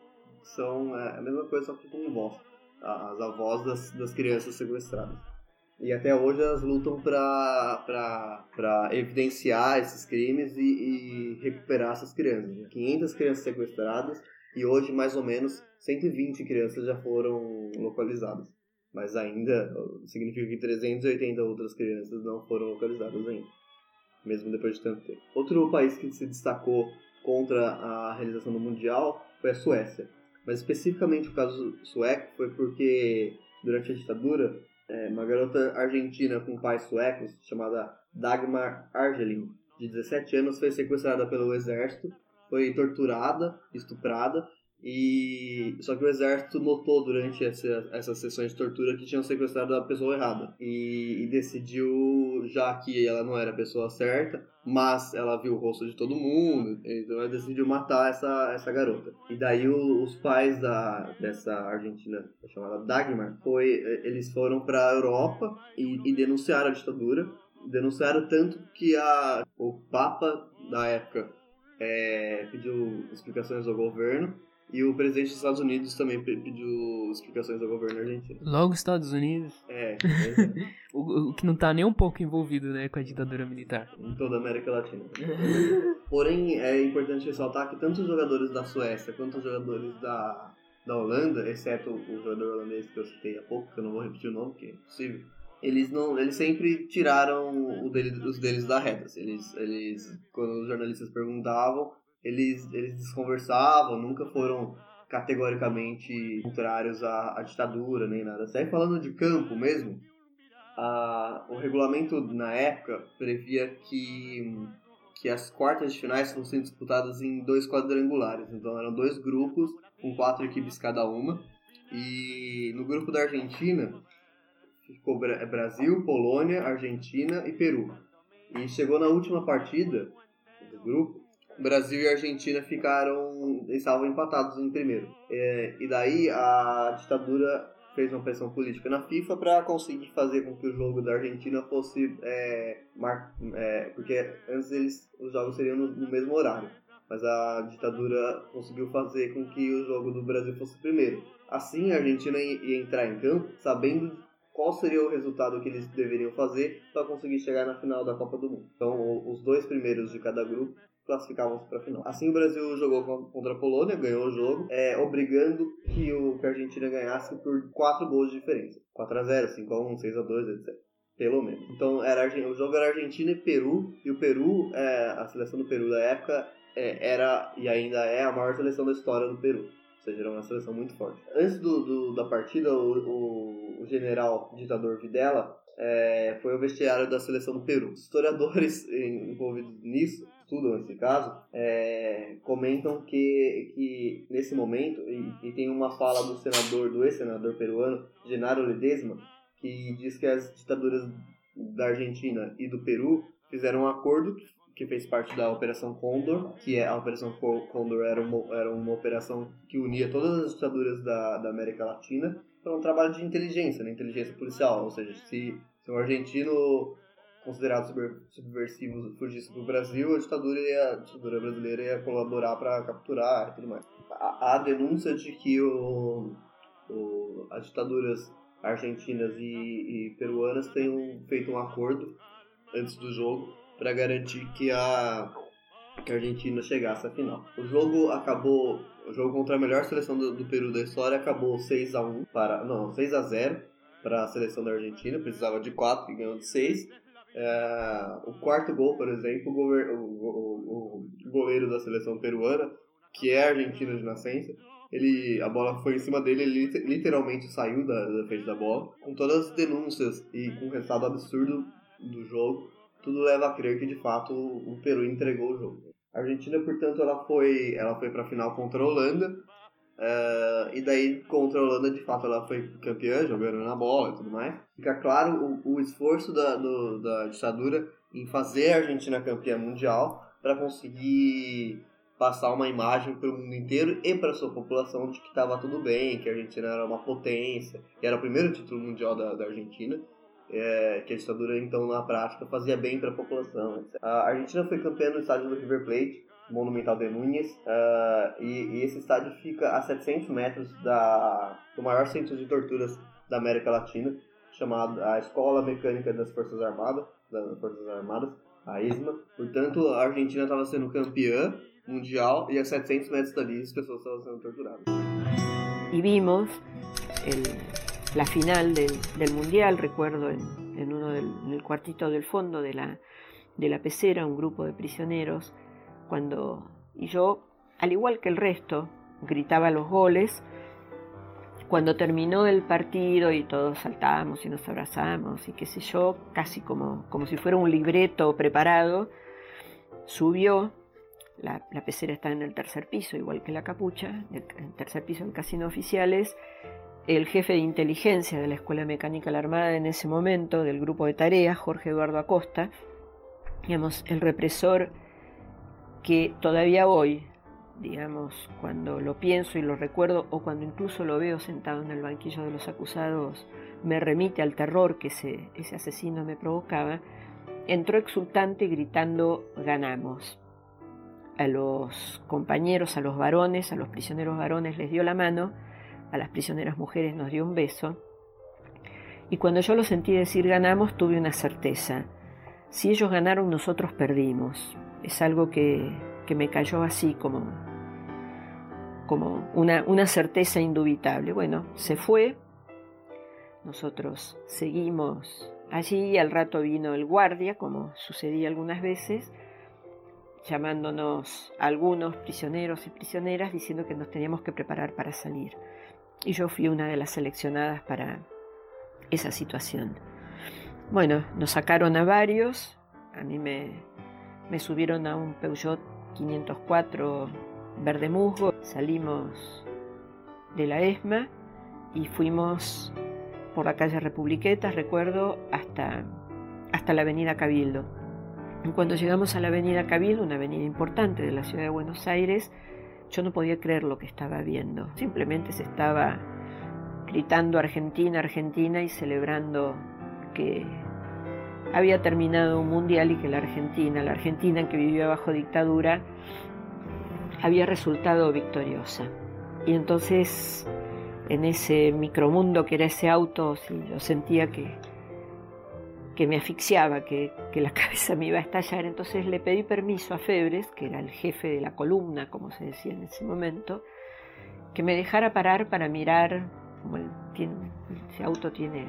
são é, a mesma coisa, só que com voz. As avós das, das crianças sequestradas. E até hoje elas lutam para evidenciar esses crimes e, e recuperar essas crianças. 500 né? crianças sequestradas e hoje mais ou menos 120 crianças já foram localizadas. Mas ainda significa que 380 outras crianças não foram localizadas ainda, mesmo depois de tanto tempo. Outro país que se destacou contra a realização do Mundial foi a Suécia. Mas especificamente o caso sueco foi porque durante a ditadura, é, uma garota argentina com pais suecos chamada Dagmar Argelin de 17 anos, foi sequestrada pelo exército, foi torturada, estuprada e só que o exército notou durante essa, essas sessões de tortura que tinham sequestrado a pessoa errada e, e, decidiu, já que ela não era a pessoa certa, mas ela viu o rosto de todo mundo, então ela decidiu matar essa, essa garota. E daí o, os pais da, dessa argentina chamada Dagmar, foi, eles foram para a Europa e, e denunciaram a ditadura. Denunciaram tanto que a, o Papa da época é, pediu explicações ao governo e o presidente dos Estados Unidos também pediu explicações ao governo argentino.
Logo Estados Unidos.
É.
o, o, que não tá nem um pouco envolvido, né, com a ditadura militar.
Em toda a América Latina. Porém, é importante ressaltar que tanto os jogadores da Suécia quanto os jogadores da, da Holanda, exceto o jogador holandês que eu citei há pouco, que eu não vou repetir o nome, porque é impossível, eles não eles sempre tiraram os deles da reta. Eles, eles, quando os jornalistas perguntavam, eles, eles desconversavam, nunca foram categoricamente contrários à, à ditadura nem nada. Sai falando de campo mesmo, a, o regulamento na época previa que, que as quartas de finais fossem disputadas em dois quadrangulares. Então eram dois grupos com quatro equipes cada uma. E no grupo da Argentina ficou Brasil, Polônia, Argentina e Peru. E chegou na última partida do grupo, Brasil e Argentina ficaram. estavam empatados em primeiro. É, e daí a ditadura fez uma pressão política na FIFA para conseguir fazer com que o jogo da Argentina fosse. É, mar, é, porque antes eles, os jogos seriam no, no, mesmo horário. Mas a ditadura conseguiu fazer com que o jogo do Brasil fosse primeiro. Assim a Argentina ia, entrar em campo sabendo qual seria o resultado que eles deveriam fazer para conseguir chegar na final da Copa do Mundo. Então, os dois primeiros de cada grupo classificavam-se para a final. Assim, o Brasil jogou contra a Polônia, ganhou o jogo, é, obrigando que, o, que a Argentina ganhasse por 4 gols de diferença. 4 a 0 5 a 1 6 a 2 etc. Pelo menos. Então, era, o jogo era Argentina e Peru, e o Peru, é, a seleção do Peru da época, é, era e ainda é a maior seleção da história do Peru. Ou seja, era uma seleção muito forte. Antes do, do da partida, o, o, o general ditador Videla é, foi ao vestiário da seleção do Peru. Historiadores envolvidos nisso estudam esse caso, é, comentam que, que nesse momento, e, e, tem uma fala do senador, do ex-senador peruano, Genaro Ledesma, que diz que as ditaduras da Argentina e do Peru fizeram um acordo que fez parte da Operação Condor, que é a Operação Condor era uma, era uma operação que unia todas as ditaduras da, da América Latina para um trabalho de inteligência, né, inteligência policial, ou seja, se, se um argentino considerado subversivo fugisse para o Brasil, a ditadura, ia, a ditadura brasileira ia colaborar para capturar e tudo mais. Há, há denúncia de que o, o, as ditaduras argentinas e, e peruanas tenham feito um acordo antes do jogo para garantir que a, que a Argentina chegasse à final. O jogo acabou, o jogo contra a melhor seleção do, do Peru da história acabou 6 a 1 para, não, 6 a 0 para a seleção da Argentina, precisava de 4 e ganhou de 6. É, o quarto gol, por exemplo, o, o, o, o, goleiro da seleção peruana, que é argentino de nascença, ele, a bola foi em cima dele, ele literalmente saiu da, da frente da bola, com todas as denúncias e com o resultado absurdo do jogo, tudo leva a crer que de fato o Peru entregou o jogo. A Argentina, portanto, ela foi, ela foi para a final contra a Holanda, Uh, e daí, contra a Holanda, de fato, ela foi campeã, jogando na bola e tudo mais. Fica claro o, o esforço da, do, da ditadura em fazer a Argentina campeã mundial para conseguir passar uma imagem para o mundo inteiro e para sua população de que estava tudo bem, que a Argentina era uma potência, que era o primeiro título mundial da, da Argentina, é, que a ditadura, então, na prática, fazia bem para a população. A Argentina foi campeã no estádio do River Plate, Monumental de Núñez, uh, e, e, esse estádio fica a 700 metros da, do maior centro de torturas da América Latina, chamado a Escola Mecânica das Forças Armadas, das Forças Armadas, a ESMA. Portanto, a Argentina estava sendo campeã mundial e a 700 metros dali as pessoas estavam sendo torturadas.
E vimos la final del mundial, recuerdo en, en uno del en de la, de la pecera, un grupo de prisioneros cuando y yo, al igual que el resto, gritaba los goles. Cuando terminó el partido y todos saltábamos y nos abrazamos y qué sé yo, casi como, como si fuera un libreto preparado, subió, la, pecera está en el tercer piso, igual que la capucha, en el tercer piso del casino oficiales, el jefe de inteligencia de la Escuela Mecánica de la Armada en ese momento, del grupo de tareas, Jorge Eduardo Acosta, digamos, el represor que todavía hoy, digamos, cuando lo pienso y lo recuerdo, o cuando incluso lo veo sentado en el banquillo de los acusados, me remite al terror que ese, ese asesino me provocaba, entró exultante gritando ganamos. A los compañeros, a los varones, a los prisioneros varones les dio la mano, a las prisioneras mujeres nos dio un beso. Y cuando yo lo sentí decir ganamos, tuve una certeza. Si ellos ganaron, nosotros perdimos. Es algo que, que me cayó así como, como una, una certeza indubitable. Bueno, se fue, nosotros seguimos allí al rato vino el guardia, como sucedía algunas veces, llamándonos algunos prisioneros y prisioneras diciendo que nos teníamos que preparar para salir. Y yo fui una de las seleccionadas para esa situación. Bueno, nos sacaron a varios, a mí me, me subieron a un Peugeot 504 verde musgo, salimos de la ESMA y fuimos por la calle Republiquetas, recuerdo, hasta, hasta la avenida Cabildo. Cuando llegamos a la avenida Cabildo, una avenida importante de la ciudad de Buenos Aires, yo no podía creer lo que estaba viendo. Simplemente se estaba gritando Argentina, Argentina y celebrando que había terminado un mundial y que la Argentina, la Argentina que vivía bajo dictadura, había resultado victoriosa. Y entonces en ese micromundo que era ese auto, sí, yo sentía que, que me asfixiaba, que, que, la cabeza me iba a estallar. Entonces le pedí permiso a Febres, que era el jefe de la columna, como se decía en ese momento, que me dejara parar para mirar, como ese auto tiene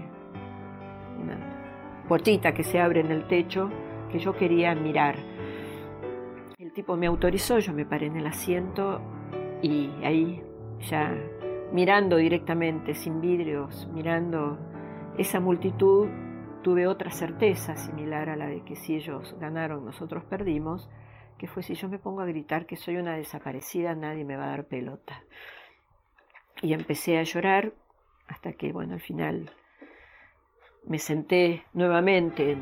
una puertita que se abre en el techo, que yo quería mirar. El tipo me autorizó, yo me paré en el asiento y ahí ya mirando directamente, sin vidrios, mirando esa multitud, tuve otra certeza similar a la de que si ellos ganaron, nosotros perdimos, que fue si yo me pongo a gritar que soy una desaparecida, nadie me va a dar pelota. Y empecé a llorar hasta que, bueno, al final me senté nuevamente.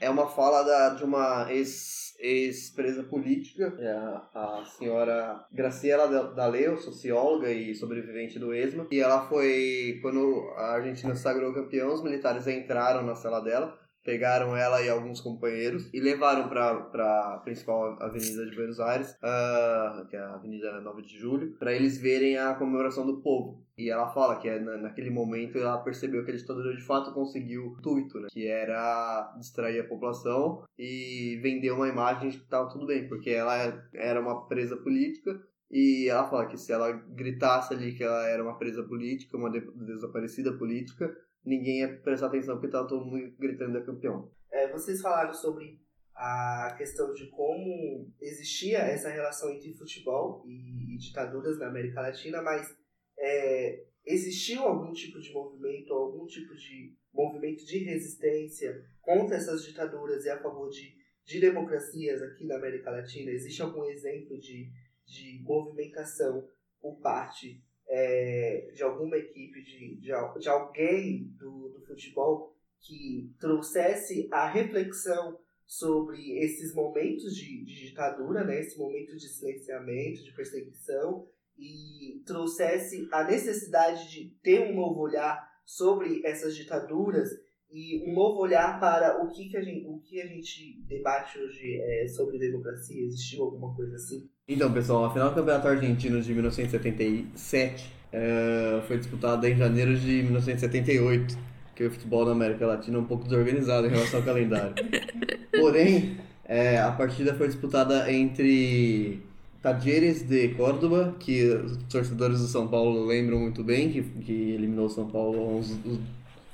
É uma fala da, de uma ex ex-presa política, é a, a senhora Graciela Daleu, socióloga e sobrevivente do ESMA. E ela foi, quando a Argentina sagrou campeão, os militares entraram na cela dela pegaram ela e alguns companheiros e levaram para a principal avenida de Buenos Aires, uh, que é a Avenida 9 de Julho, para eles verem a comemoração do povo. E ela fala que é, naquele momento ela percebeu que a ditadura de fato conseguiu o intuito, né? que era distrair a população e vender uma imagem de que estava tudo bem, porque ela era uma presa política e ela fala que se ela gritasse ali que ela era uma presa política, uma desaparecida política, ninguém ia prestar atenção porque estava todo mundo gritando é campeão.
É, vocês falaram sobre a questão de como existia essa relação entre futebol e ditaduras na América Latina, mas é, existiu algum tipo de movimento, algum tipo de movimento de resistência contra essas ditaduras e a favor de, de democracias aqui na América Latina? Existe algum exemplo de, de movimentação por parte é, de alguma equipe, de, de, de alguém do, do futebol que trouxesse a reflexão sobre esses momentos de, de, ditadura, né, esse momento de silenciamento, de perseguição, e trouxesse a necessidade de ter um novo olhar sobre essas ditaduras e um novo olhar para o que, que, a, gente, o que a gente debate hoje é, sobre democracia. Existiu alguma coisa assim?
Então, pessoal, a final do Campeonato Argentino de 1977 é, foi disputada em janeiro de 1978, que o futebol na América Latina é um pouco desorganizado em relação ao calendário. Porém, é, a partida foi disputada entre Tadieres de Córdoba, que os torcedores do São Paulo lembram muito bem, que, que eliminou o São Paulo há uns, uns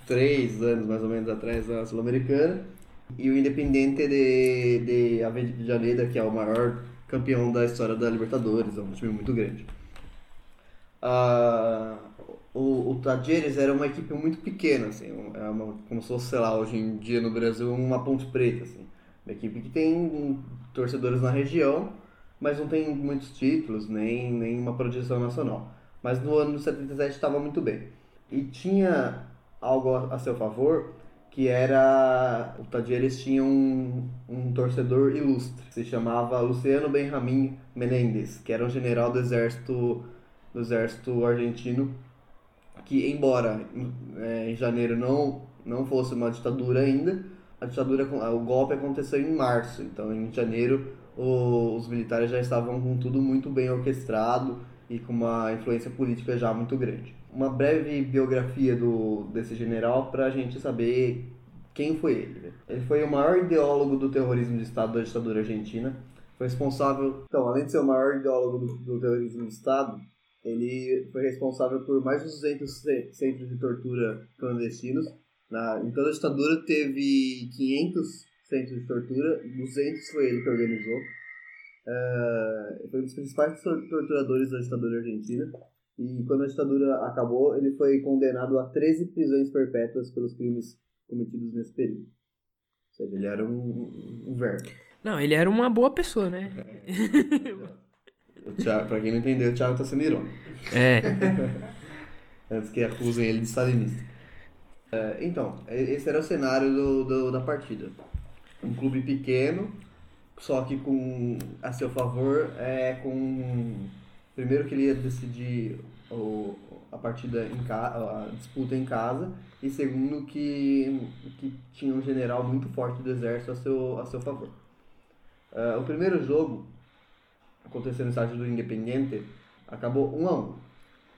três anos mais ou menos atrás na Sul-Americana, e o Independente de, de Avellaneda, que é o maior campeão da história da Libertadores, é um time muito grande. Uh, o, o era uma equipe muito pequena, assim, é uma, como se fosse, sei lá, hoje em dia no Brasil, uma ponte preta, assim. Uma equipe que tem torcedores na região, mas não tem muitos títulos, nem, nem uma projeção nacional. Mas no ano de 77 estava muito bem. E tinha algo a seu favor, que era o Tadieres tinha um, um torcedor ilustre, se chamava Luciano Benjamin Menendez, que era um general do exército do exército argentino, que embora é, em janeiro não não fosse uma ditadura ainda, a ditadura o golpe aconteceu em março, então em janeiro os militares já estavam com tudo muito bem orquestrado e com uma influência política já muito grande uma breve biografia do, desse general para a gente saber quem foi ele. Né? Ele foi o maior ideólogo do terrorismo de Estado da ditadura argentina. Foi responsável, então, além de ser o maior ideólogo do, do terrorismo de Estado, ele foi responsável por mais de 200 centros de tortura clandestinos. Na, em toda a ditadura teve 500 centros de tortura, 200 foi ele que organizou. Uh, foi um dos principais torturadores da ditadura argentina. E quando a ditadura acabou, ele foi condenado a 13 prisões perpétuas pelos crimes cometidos nesse período. Ou seja, ele era um, um verme.
Não, ele era uma boa pessoa, né?
É. Thiago, pra quem não entendeu, o Thiago tá sendo irônico.
É.
Antes que acusem ele de stalinista. É, então, esse era o cenário do, do, da partida. Um clube pequeno, só que com a seu favor, é, com primeiro que ele ia decidir o, a partida em a disputa em casa e segundo que, que tinha um general muito forte do exército a seu, a seu favor. Uh, o primeiro jogo aconteceu no estádio do Independiente acabou 1 a 1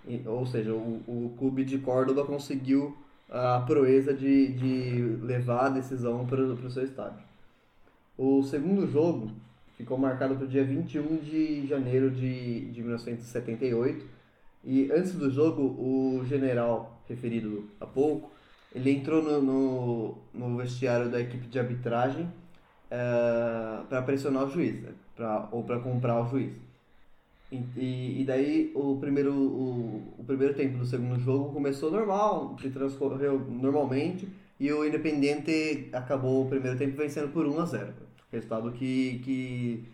e, ou seja, o, o clube de Córdoba conseguiu a proeza de, de levar a decisão para o seu estádio. O segundo jogo ficou marcado para o dia 21 de janeiro de, de 1978. E antes do jogo, o general referido há pouco, ele entrou no, no, no vestiário da equipe de arbitragem uh, eh, para pressionar o juiz, né? pra, ou para comprar o juiz. E, e, daí o primeiro, o, o primeiro tempo do segundo jogo começou normal, se transcorreu normalmente, e o Independente acabou o primeiro tempo vencendo por 1 a 0. Resultado que, que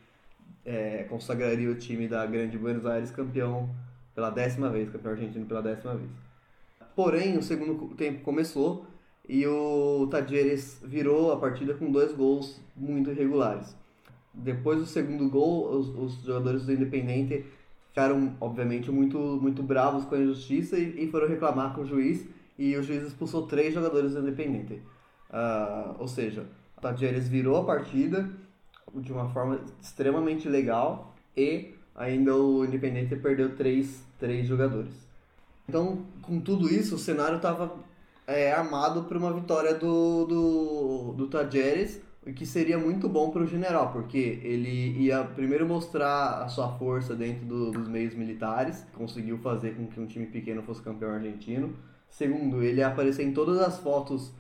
é, consagraria o time da Grande Buenos Aires campeão pela décima vez, campeão argentino pela décima vez. Porém, o segundo tempo começou e o Tadieres virou a partida com dois gols muito irregulares. Depois do segundo gol, os, os jogadores do Independente ficaram, obviamente, muito, muito bravos com a injustiça e, e foram reclamar com o juiz e o juiz expulsou três jogadores do Independente. Uh, ou seja, Tadieres virou a partida de uma forma extremamente legal e ainda o Independente perdeu três, três jogadores. Então, com tudo isso, o cenário estava é, armado para uma vitória do, do, do o que seria muito bom para o general, porque ele ia primeiro mostrar a sua força dentro do, dos meios militares, conseguiu fazer com que um time pequeno fosse campeão argentino. Segundo, ele ia aparecer em todas as fotos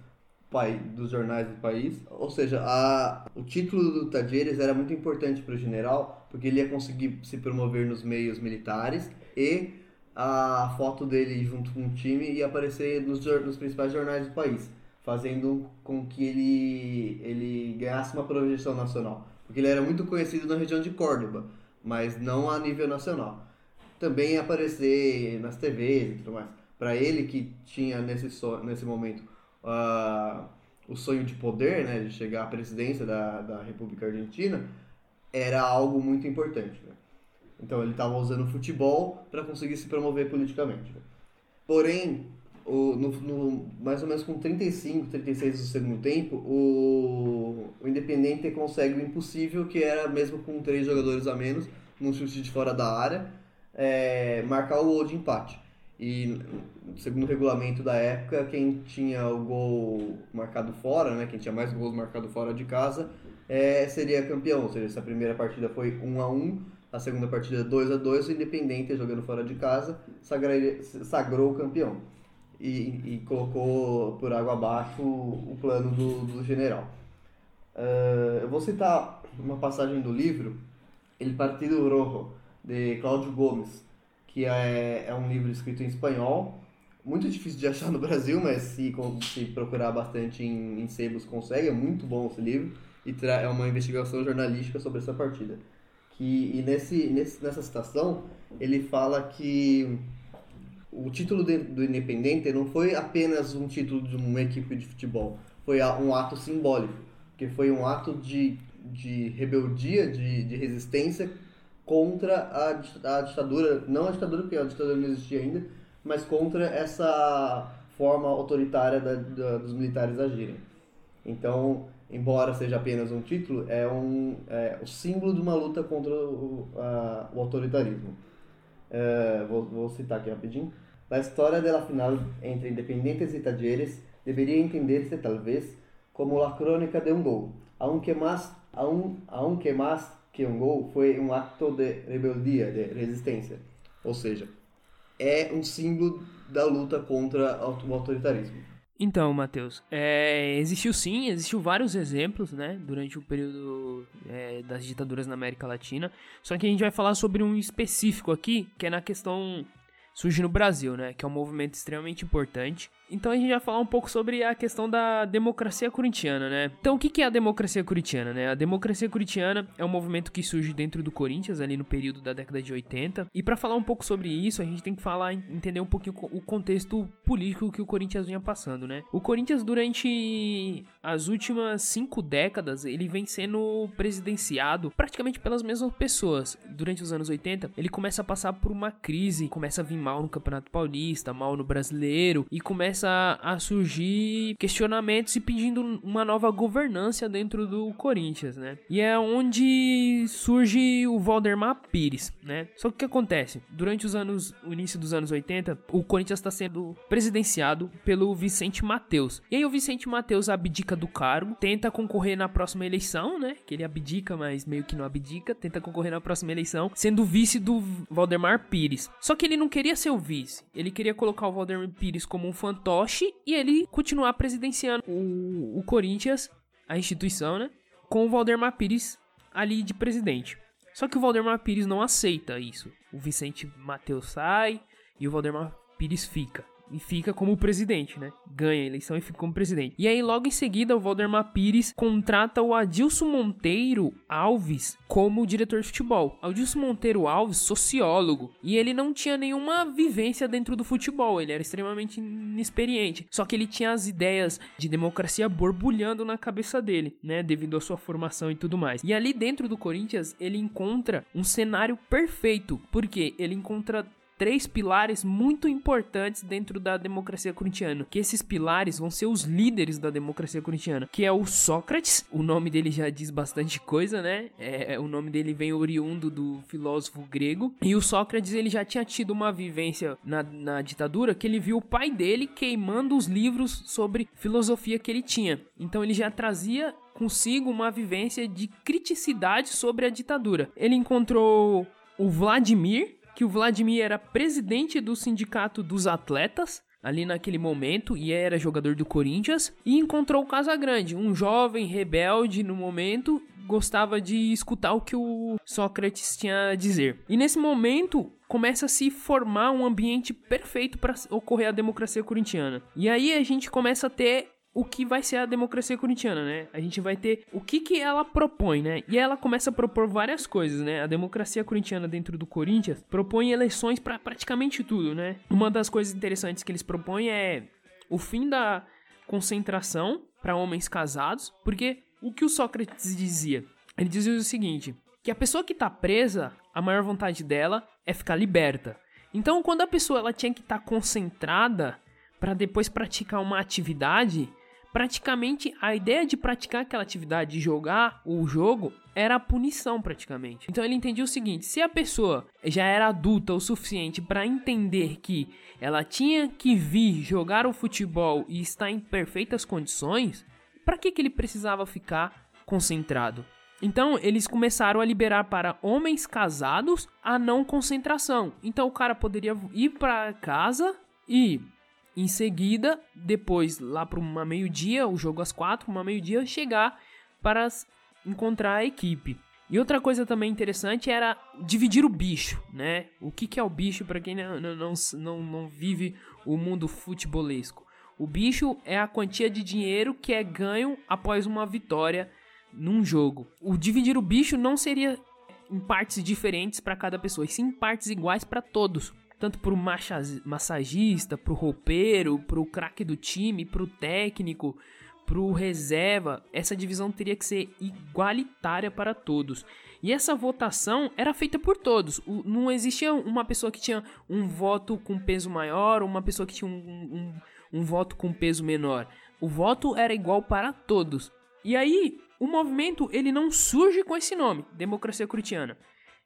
dos jornais do país. Ou seja, a, o título do Tadieres era muito importante para o general, porque ele ia conseguir se promover nos meios militares e a foto dele junto com o time ia aparecer nos, nos principais jornais do país, fazendo com que ele, ele ganhasse uma projeção nacional. Porque ele era muito conhecido na região de Córdoba, mas não a nível nacional. Também aparecer nas TVs e tudo mais. Para ele, que tinha nesse, nesse momento uh, o sonho de poder, né, de chegar à presidência da, da República Argentina, era algo muito importante. Né? Então ele estava usando o futebol para conseguir se promover politicamente. Né? Porém, o, no, no, mais ou menos com 35, 36 do segundo tempo, o, o Independente consegue o impossível, que era mesmo com três jogadores a menos, num chute de fora da área, é, marcar o gol de empate. E segundo o regulamento da época, quem tinha o gol marcado fora, né, quem tinha mais gols marcado fora de casa, é, seria campeão. Ou seja, essa primeira partida foi 1 a 1 a segunda partida 2 a 2 o Independente jogando fora de casa sagrou o campeão. E, e, colocou por água abaixo o, plano do, do general. Uh, eu vou citar uma passagem do livro El Partido Rojo, de Cláudio Gomes, que é, é um livro escrito em espanhol, muito difícil de achar no Brasil, mas se, se procurar bastante em, em sebos consegue, é muito bom esse livro. e é uma investigação jornalística sobre essa partida. Que, e nesse, nesse, nessa citação, ele fala que o título de, do Independente não foi apenas um título de uma equipe de futebol, foi um ato simbólico, que foi um ato de, de rebeldia, de, de resistência contra a, a ditadura, não a ditadura, porque a ditadura não existia ainda, mas contra essa forma autoritária da, da, dos militares agirem. Então, embora seja apenas um título, é, um, é o símbolo de uma luta contra o, a, o autoritarismo. É, vou, vou, citar aqui rapidinho. A história da final entre Independentes e Talleres deveria entender-se, talvez, como a crônica de um gol, aunque mais, aun, aunque mais que um gol, foi um acto de rebeldia, de resistência. Ou seja, é um símbolo da luta contra o autoritarismo.
Então, Matheus, é, existiu sim, existiu vários exemplos, né, durante o período é, das ditaduras na América Latina. Só que a gente vai falar sobre um específico aqui, que é na questão surge no Brasil, né, que é um movimento extremamente importante então a gente vai falar um pouco sobre a questão da democracia corintiana, né? Então o que é a democracia corintiana, né? A democracia corintiana é um movimento que surge dentro do Corinthians ali no período da década de 80. E para falar um pouco sobre isso, a gente tem que falar, entender um pouquinho o contexto político que o Corinthians vinha passando, né? O Corinthians durante as últimas cinco décadas ele vem sendo presidenciado praticamente pelas mesmas pessoas. Durante os anos 80 ele começa a passar por uma crise, começa a vir mal no Campeonato Paulista, mal no Brasileiro e começa começa a surgir questionamentos e pedindo uma nova governança dentro do Corinthians, né? E é onde surge o Valdemar Pires, né? Só que o que acontece? Durante os anos, o início dos anos 80, o Corinthians está sendo presidenciado pelo Vicente Mateus. E aí o Vicente Mateus abdica do cargo, tenta concorrer na próxima eleição, né? Que ele abdica, mas meio que não abdica, tenta concorrer na próxima eleição, sendo vice do Valdemar Pires. Só que ele não queria ser o vice, ele queria colocar o Valdemar Pires como um fantasma fantoche e ele continuar presidenciando o, o Corinthians, a instituição, né? Com o Valdemar Pires ali de presidente. Só que o Valdemar Pires não aceita isso. O Vicente Mateus sai e o Valdemar Pires fica e fica como presidente, né? Ganha a eleição e fica como presidente. E aí, logo em seguida, o Valdemar Pires contrata o Adilson Monteiro Alves como diretor de futebol. Adilson Monteiro Alves, sociólogo, e ele não tinha nenhuma vivência dentro do futebol, ele era extremamente inexperiente. Só que ele tinha as ideias de democracia borbulhando na cabeça dele, né? Devido à sua formação e tudo mais. E ali dentro do Corinthians, ele encontra um cenário perfeito, porque ele encontra três pilares muito importantes dentro da democracia corintiana. Que esses pilares vão ser os líderes da democracia corintiana, que é o Sócrates. O nome dele já diz bastante coisa, né? É, o nome dele vem oriundo do filósofo grego. E o Sócrates ele já tinha tido uma vivência na, na ditadura que ele viu o pai dele queimando os livros sobre filosofia que ele tinha. Então ele já trazia consigo uma vivência de criticidade sobre a ditadura. Ele encontrou o Vladimir, que o Vladimir era presidente do sindicato dos atletas ali naquele momento e era jogador do Corinthians e encontrou o Casagrande, um jovem rebelde no momento, gostava de escutar o que o Sócrates tinha a dizer. E nesse momento começa a se formar um ambiente perfeito para ocorrer a democracia corintiana. E aí a gente começa a ter o que vai ser a democracia corintiana, né? A gente vai ter o que que ela propõe, né? E ela começa a propor várias coisas, né? A democracia corintiana dentro do Corinthians propõe eleições para praticamente tudo, né? Uma das coisas interessantes que eles propõem é o fim da concentração para homens casados, porque o que o Sócrates dizia? Ele dizia o seguinte: que a pessoa que está presa, a maior vontade dela é ficar liberta. Então, quando a pessoa ela tinha que estar tá concentrada para depois praticar uma atividade, praticamente a ideia de praticar aquela atividade, de jogar o jogo, era a punição praticamente. Então ele entendia o seguinte: se a pessoa já era adulta o suficiente para entender que ela tinha que vir jogar o futebol e estar em perfeitas condições, para que, que ele precisava ficar concentrado? Então eles começaram a liberar para homens casados a não concentração. Então o cara poderia ir para casa e em seguida, depois, lá para uma meio-dia, o jogo às quatro, uma meio-dia, chegar para encontrar a equipe. E outra coisa também interessante era dividir o bicho, né? O que, que é o bicho para quem não, não, não, não vive o mundo futebolesco? O bicho é a quantia de dinheiro que é ganho após uma vitória num jogo. O dividir o bicho não seria em partes diferentes para cada pessoa, e sim em partes iguais para todos. Tanto pro massagista, pro roupeiro, pro craque do time, pro técnico, pro reserva. Essa divisão teria que ser igualitária para todos. E essa votação era feita por todos. não existia uma pessoa que tinha um voto com peso maior, uma pessoa que tinha um, um, um voto com peso menor. O voto era igual para todos. E aí, o movimento ele não surge com esse nome, democracia curitiana.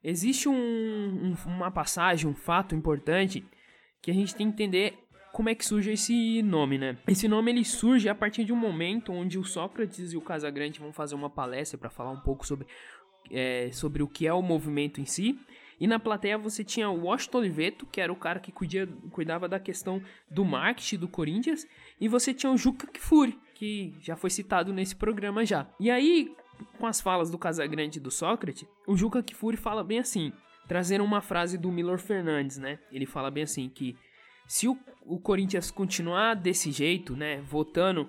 Existe um, um, uma passagem, um fato importante que a gente tem que entender como é que surge esse nome, né? Esse nome ele surge a partir de um momento onde o Sócrates e o Casagrande vão fazer uma palestra para falar um pouco sobre, é, sobre o que é o movimento em si. E na plateia você tinha o Washington Oliveto, que era o cara que cuidia, cuidava da questão do marketing do Corinthians, e você tinha o Juca Kfouri, que já foi citado nesse programa já. E aí, com as falas do Casagrande e do Sócrates, o Juca Kfouri fala bem assim, trazendo uma frase do Milor Fernandes, né? Ele fala bem assim que se o, o Corinthians continuar desse jeito, né, votando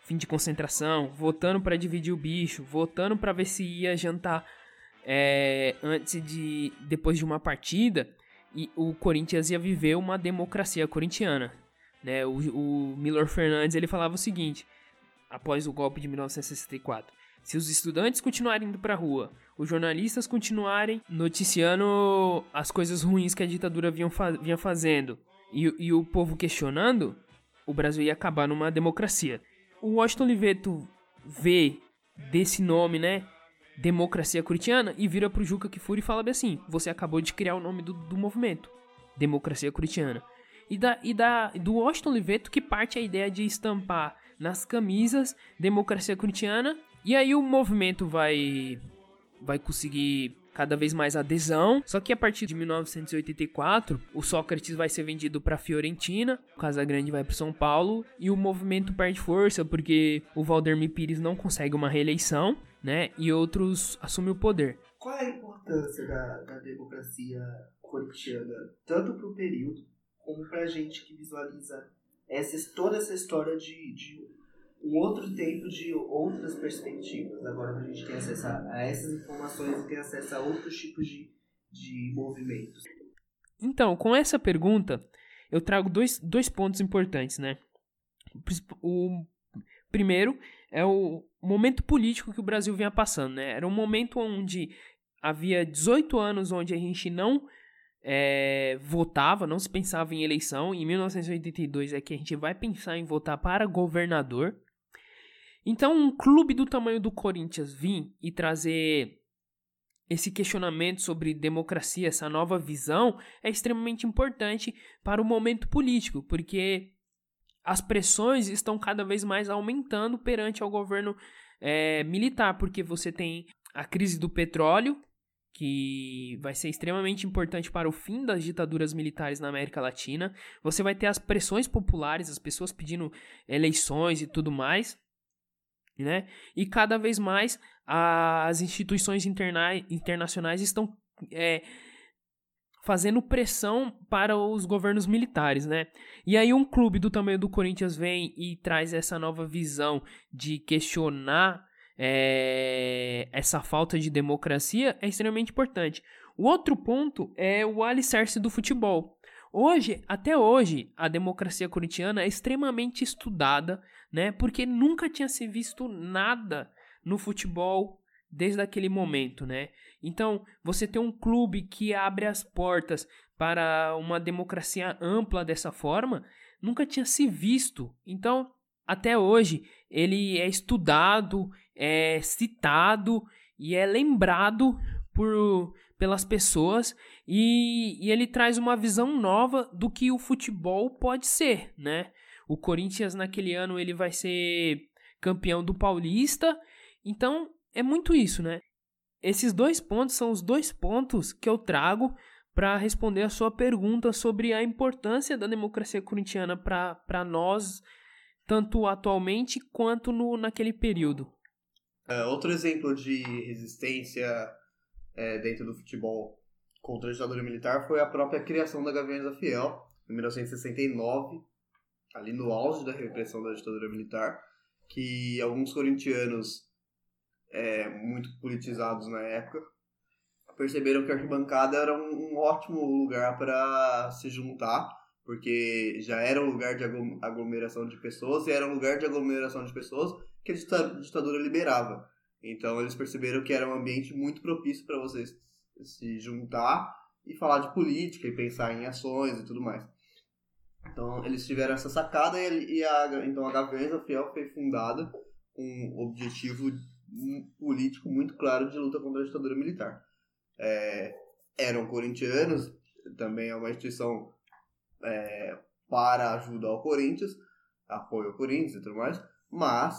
fim de concentração, votando para dividir o bicho, votando para ver se ia jantar é, antes de depois de uma partida e o Corinthians ia viver uma democracia corintiana, né? O, o Milor Fernandes ele falava o seguinte após o golpe de 1964: se os estudantes continuarem indo para a rua, os jornalistas continuarem noticiando as coisas ruins que a ditadura vinha, fa vinha fazendo e, e o povo questionando, o Brasil ia acabar numa democracia. O Washington Oliveto vê desse nome, né? Democracia Curitiana e vira pro Juca Kfouri e fala bem assim: você acabou de criar o nome do, do movimento, Democracia Curitiana. E, da, e da, do Washington Oliveto que parte a ideia de estampar nas camisas Democracia Curitiana. E aí o movimento vai, vai conseguir cada vez mais adesão. Só que a partir de 1984, o Sócrates vai ser vendido para Fiorentina, o Casagrande vai para São Paulo e o movimento perde força porque o Valdemir Pires não consegue uma reeleição né? E outros assumem o poder.
Qual é a importância da, da democracia corintiana, tanto para o período, como para a gente que visualiza essa, toda essa história de, de um outro tempo, de outras perspectivas? Agora a gente tem acesso a essas informações e tem acesso a outros tipos de, de movimentos.
Então, com essa pergunta, eu trago dois, dois pontos importantes, né? O primeiro é o momento político que o Brasil vinha passando, né? Era um momento onde havia 18 anos onde a gente não é, votava, não se pensava em eleição. Em 1982 é que a gente vai pensar em votar para governador. Então, um clube do tamanho do Corinthians vir e trazer esse questionamento sobre democracia, essa nova visão, é extremamente importante para o momento político, porque as pressões estão cada vez mais aumentando perante ao governo é, militar, porque você tem a crise do petróleo, que vai ser extremamente importante para o fim das ditaduras militares na América Latina. Você vai ter as pressões populares, as pessoas pedindo eleições e tudo mais. Né? E cada vez mais as instituições interna internacionais estão é, fazendo pressão para os governos militares, né? E aí um clube do tamanho do Corinthians vem e traz essa nova visão de questionar é, essa falta de democracia é extremamente importante. O outro ponto é o alicerce do futebol. Hoje, até hoje, a democracia corintiana é extremamente estudada, né? Porque nunca tinha se visto nada no futebol desde aquele momento, né? Então, você ter um clube que abre as portas para uma democracia ampla dessa forma, nunca tinha se visto. Então, até hoje, ele é estudado, é citado e é lembrado por, pelas pessoas e, e ele traz uma visão nova do que o futebol pode ser, né? O Corinthians naquele ano ele vai ser campeão do Paulista, então é muito isso, né? Esses dois pontos são os dois pontos que eu trago para responder a sua pergunta sobre a importância da democracia corintiana para nós, tanto atualmente quanto no, naquele período.
É, outro exemplo de resistência é, dentro do futebol contra a ditadura militar foi a própria criação da Gaviões da Fiel, em 1969, ali no auge da repressão da ditadura militar, que alguns corintianos é, muito politizados na época, perceberam que a arquibancada era um, um ótimo lugar para se juntar, porque já era um lugar de aglomeração de pessoas e era um lugar de aglomeração de pessoas que a ditadura liberava. Então eles perceberam que era um ambiente muito propício para vocês se juntar e falar de política e pensar em ações e tudo mais. Então eles tiveram essa sacada e a, então a Gaviões Fiel foi fundada com um objetivo político muito claro de luta contra a ditadura militar. É, eram corintianos, também é uma instituição é, para ajuda ao Corinthians, apoio ao Corinthians e tudo mais, mas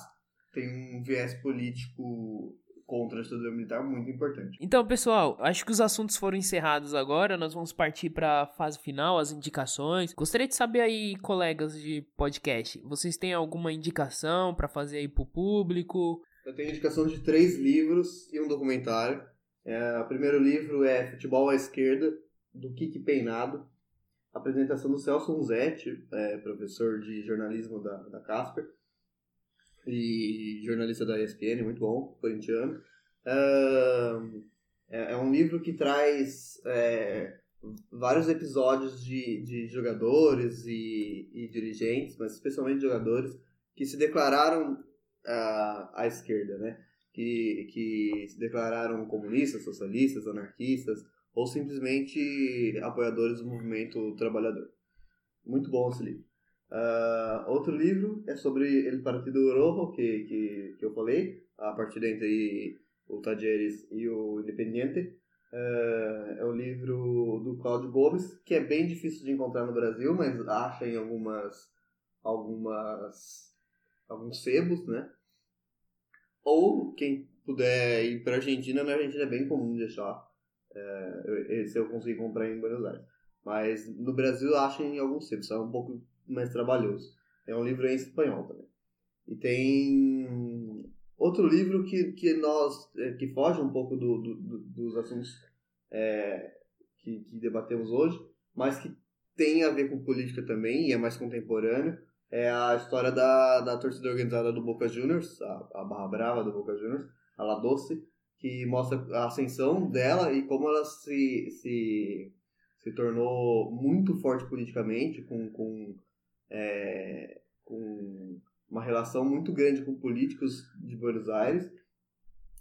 tem um viés político contra a ditadura militar muito importante.
Então, pessoal, acho que os assuntos foram encerrados agora. Nós vamos partir para a fase final, as indicações. Gostaria de saber aí, colegas de podcast, vocês têm alguma indicação para fazer aí pro público?
Eu tenho indicação de três livros e um documentário. É, o primeiro livro é Futebol à Esquerda, do Kiki Peinado. Apresentação do Celso Unzetti, é, professor de jornalismo da, da Casper e jornalista da ESPN, muito bom, corintiano. É, é, um livro que traz é, vários episódios de, de jogadores e, e, dirigentes, mas especialmente jogadores, que se declararam à esquerda, né? Que, que se declararam comunistas, socialistas, anarquistas ou simplesmente apoiadores do movimento trabalhador. Muito bom esse livro. Uh, outro livro é sobre El Partido Rojo, que, que, que eu falei, a partida entre o Tajeres e o Independiente. Uh, é o livro do Cláudio Gomes, que é bem difícil de encontrar no Brasil, mas acha em algumas, algumas alguns sebos, né? Ou quem puder ir para Argentina, na Argentina é bem comum de achar. Esse eu consegui comprar em Buenos Aires. Mas no Brasil acha em alguns sebos, é um pouco mais trabalhoso. É um livro em espanhol também. E tem outro livro que, que nós é, que foge um pouco do, do, do, dos assuntos é, que, que debatemos hoje, mas que tem a ver com política também e é mais contemporâneo. É a história da, da torcida organizada do Boca Juniors, a, a Barra Brava do Boca Juniors, a La Doce, que mostra a ascensão dela e como ela se, se, se tornou muito forte politicamente, com, com é, uma relação muito grande com políticos de Buenos Aires,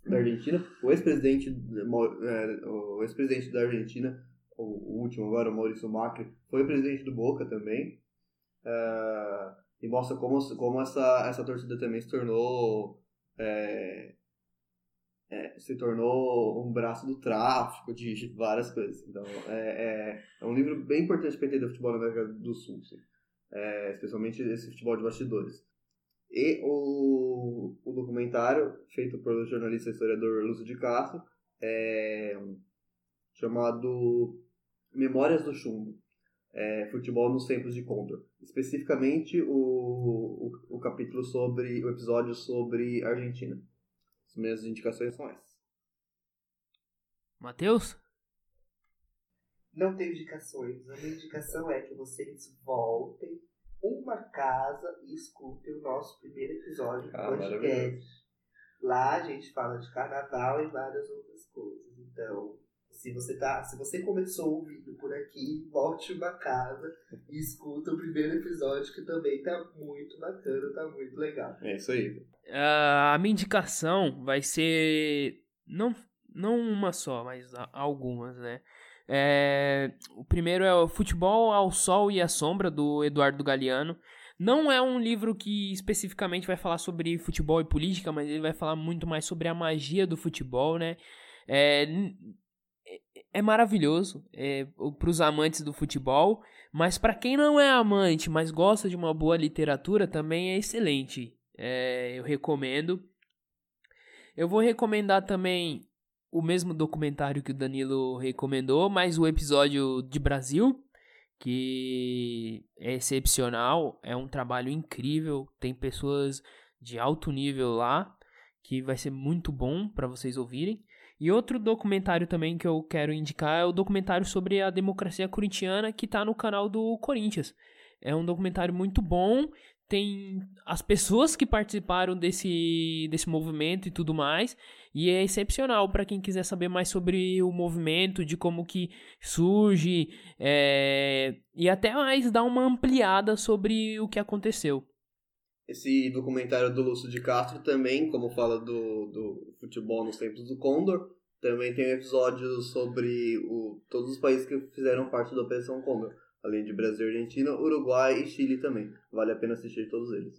da Argentina. O ex-presidente é, o ex-presidente da Argentina, o, último agora, o Maurício Macri, foi presidente do Boca também. Uh, e mostra como, como essa, essa torcida também se tornou é, é, se tornou um braço do tráfico, de várias coisas. Então, é, é, é um livro bem importante para entender o futebol na América do Sul. É, especialmente esse futebol de bastidores. E o, o documentário, feito pelo jornalista e historiador Lúcio de Castro, é chamado Memórias do Chumbo, é, Futebol nos Tempos de Condor. Especificamente o, o, o capítulo sobre, o episódio sobre Argentina. As minhas indicações são essas.
Matheus?
Não tenho indicações. A minha indicação é que vocês voltem uma casa e escutem o nosso primeiro episódio do ah, podcast. Lá a gente fala de carnaval e várias outras coisas. Então, se você tá, se você começou ouvindo por aqui, volte uma casa e escuta o primeiro episódio que também tá muito bacana, tá muito legal.
É isso aí.
Uh, a minha indicação vai ser não não uma só, mas algumas, né? É, o primeiro é o Futebol ao Sol e à Sombra, do Eduardo Galeano. Não é um livro que especificamente vai falar sobre futebol e política, mas ele vai falar muito mais sobre a magia do futebol, né? É, é maravilhoso é, para os amantes do futebol, mas para quem não é amante, mas gosta de uma boa literatura, também é excelente. É, eu recomendo. Eu vou recomendar também o mesmo documentário que o Danilo recomendou, mas o episódio de Brasil, que é excepcional, é um trabalho incrível, tem pessoas de alto nível lá, que vai ser muito bom para vocês ouvirem. E outro documentário também que eu quero indicar é o documentário sobre a democracia corintiana que está no canal do Corinthians. É um documentário muito bom. Tem as pessoas que participaram desse, desse movimento e tudo mais. E é excepcional para quem quiser saber mais sobre o movimento, de como que surge, é, e até mais dar uma ampliada sobre o que aconteceu.
Esse documentário do Lúcio de Castro também, como fala do, do futebol nos tempos do Condor, também tem um episódio sobre o, todos os países que fizeram parte da Operação Condor, além de Brasil, Argentina, Uruguai e Chile também. Vale a pena assistir todos eles.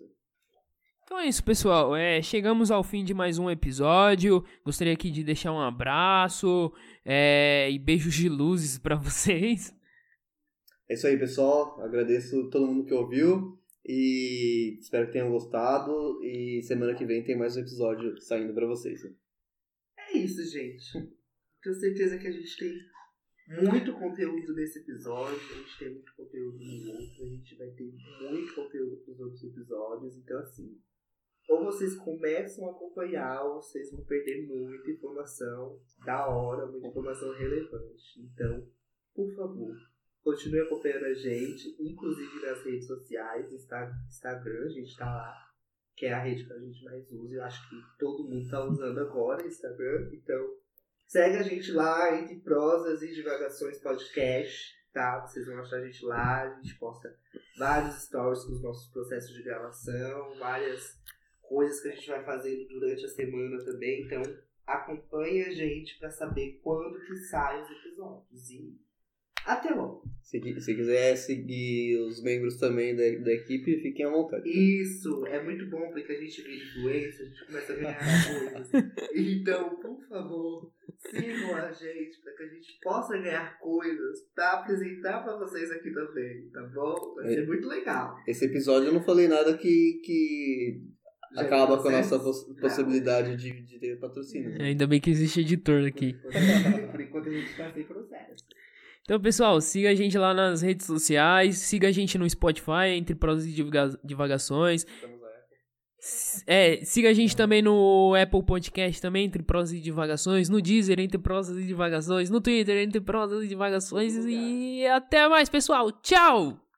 Então é isso, pessoal. É, chegamos ao fim de mais um episódio. Gostaria aqui de deixar um abraço é, e beijos de luzes para vocês.
É isso aí, pessoal. Agradeço todo mundo que ouviu. E espero que tenham gostado. E semana que vem tem mais um episódio saindo para vocês.
É isso, gente. Tenho certeza que a gente tem muito conteúdo nesse episódio. A gente tem muito conteúdo no outro. A gente vai ter muito conteúdo pros outros episódios. Então, assim, ou vocês começam a acompanhar, ou vocês vão perder muita informação da hora, muita informação relevante. Então, por favor, Continue acompanhando a gente, inclusive nas redes sociais, Instagram, a gente tá lá, que é a rede que a gente mais usa. Eu acho que todo mundo tá usando agora Instagram, então segue a gente lá entre prosas e divagações podcast, tá? Vocês vão achar a gente lá, a gente posta vários stories com os nossos processos de gravação, várias coisas que a gente vai fazendo durante a semana também, então acompanhe a gente para saber quando que saem os episódios. E até logo.
Se, se quiser seguir os membros também da, da equipe, fiquem à vontade.
Isso, é muito bom porque a gente vê influência, a gente começa a ganhar coisas. Então, por favor, sigam a gente para que a gente possa ganhar coisas para apresentar para vocês aqui também, tá bom? Vai ser é, muito legal.
Esse episódio eu não falei nada que, que acaba com a nossa poss possibilidade de, de ter patrocínio.
Né? Ainda bem que existe editor aqui.
Por enquanto a gente está sem processo.
Então, pessoal, siga a gente lá nas redes sociais, siga a gente no Spotify, entre prosas e divagações. É, siga a gente também no Apple Podcast também, entre prosas e divagações, no Deezer, entre prosas e divagações, no Twitter, entre prosas e divagações. E até mais, pessoal. Tchau!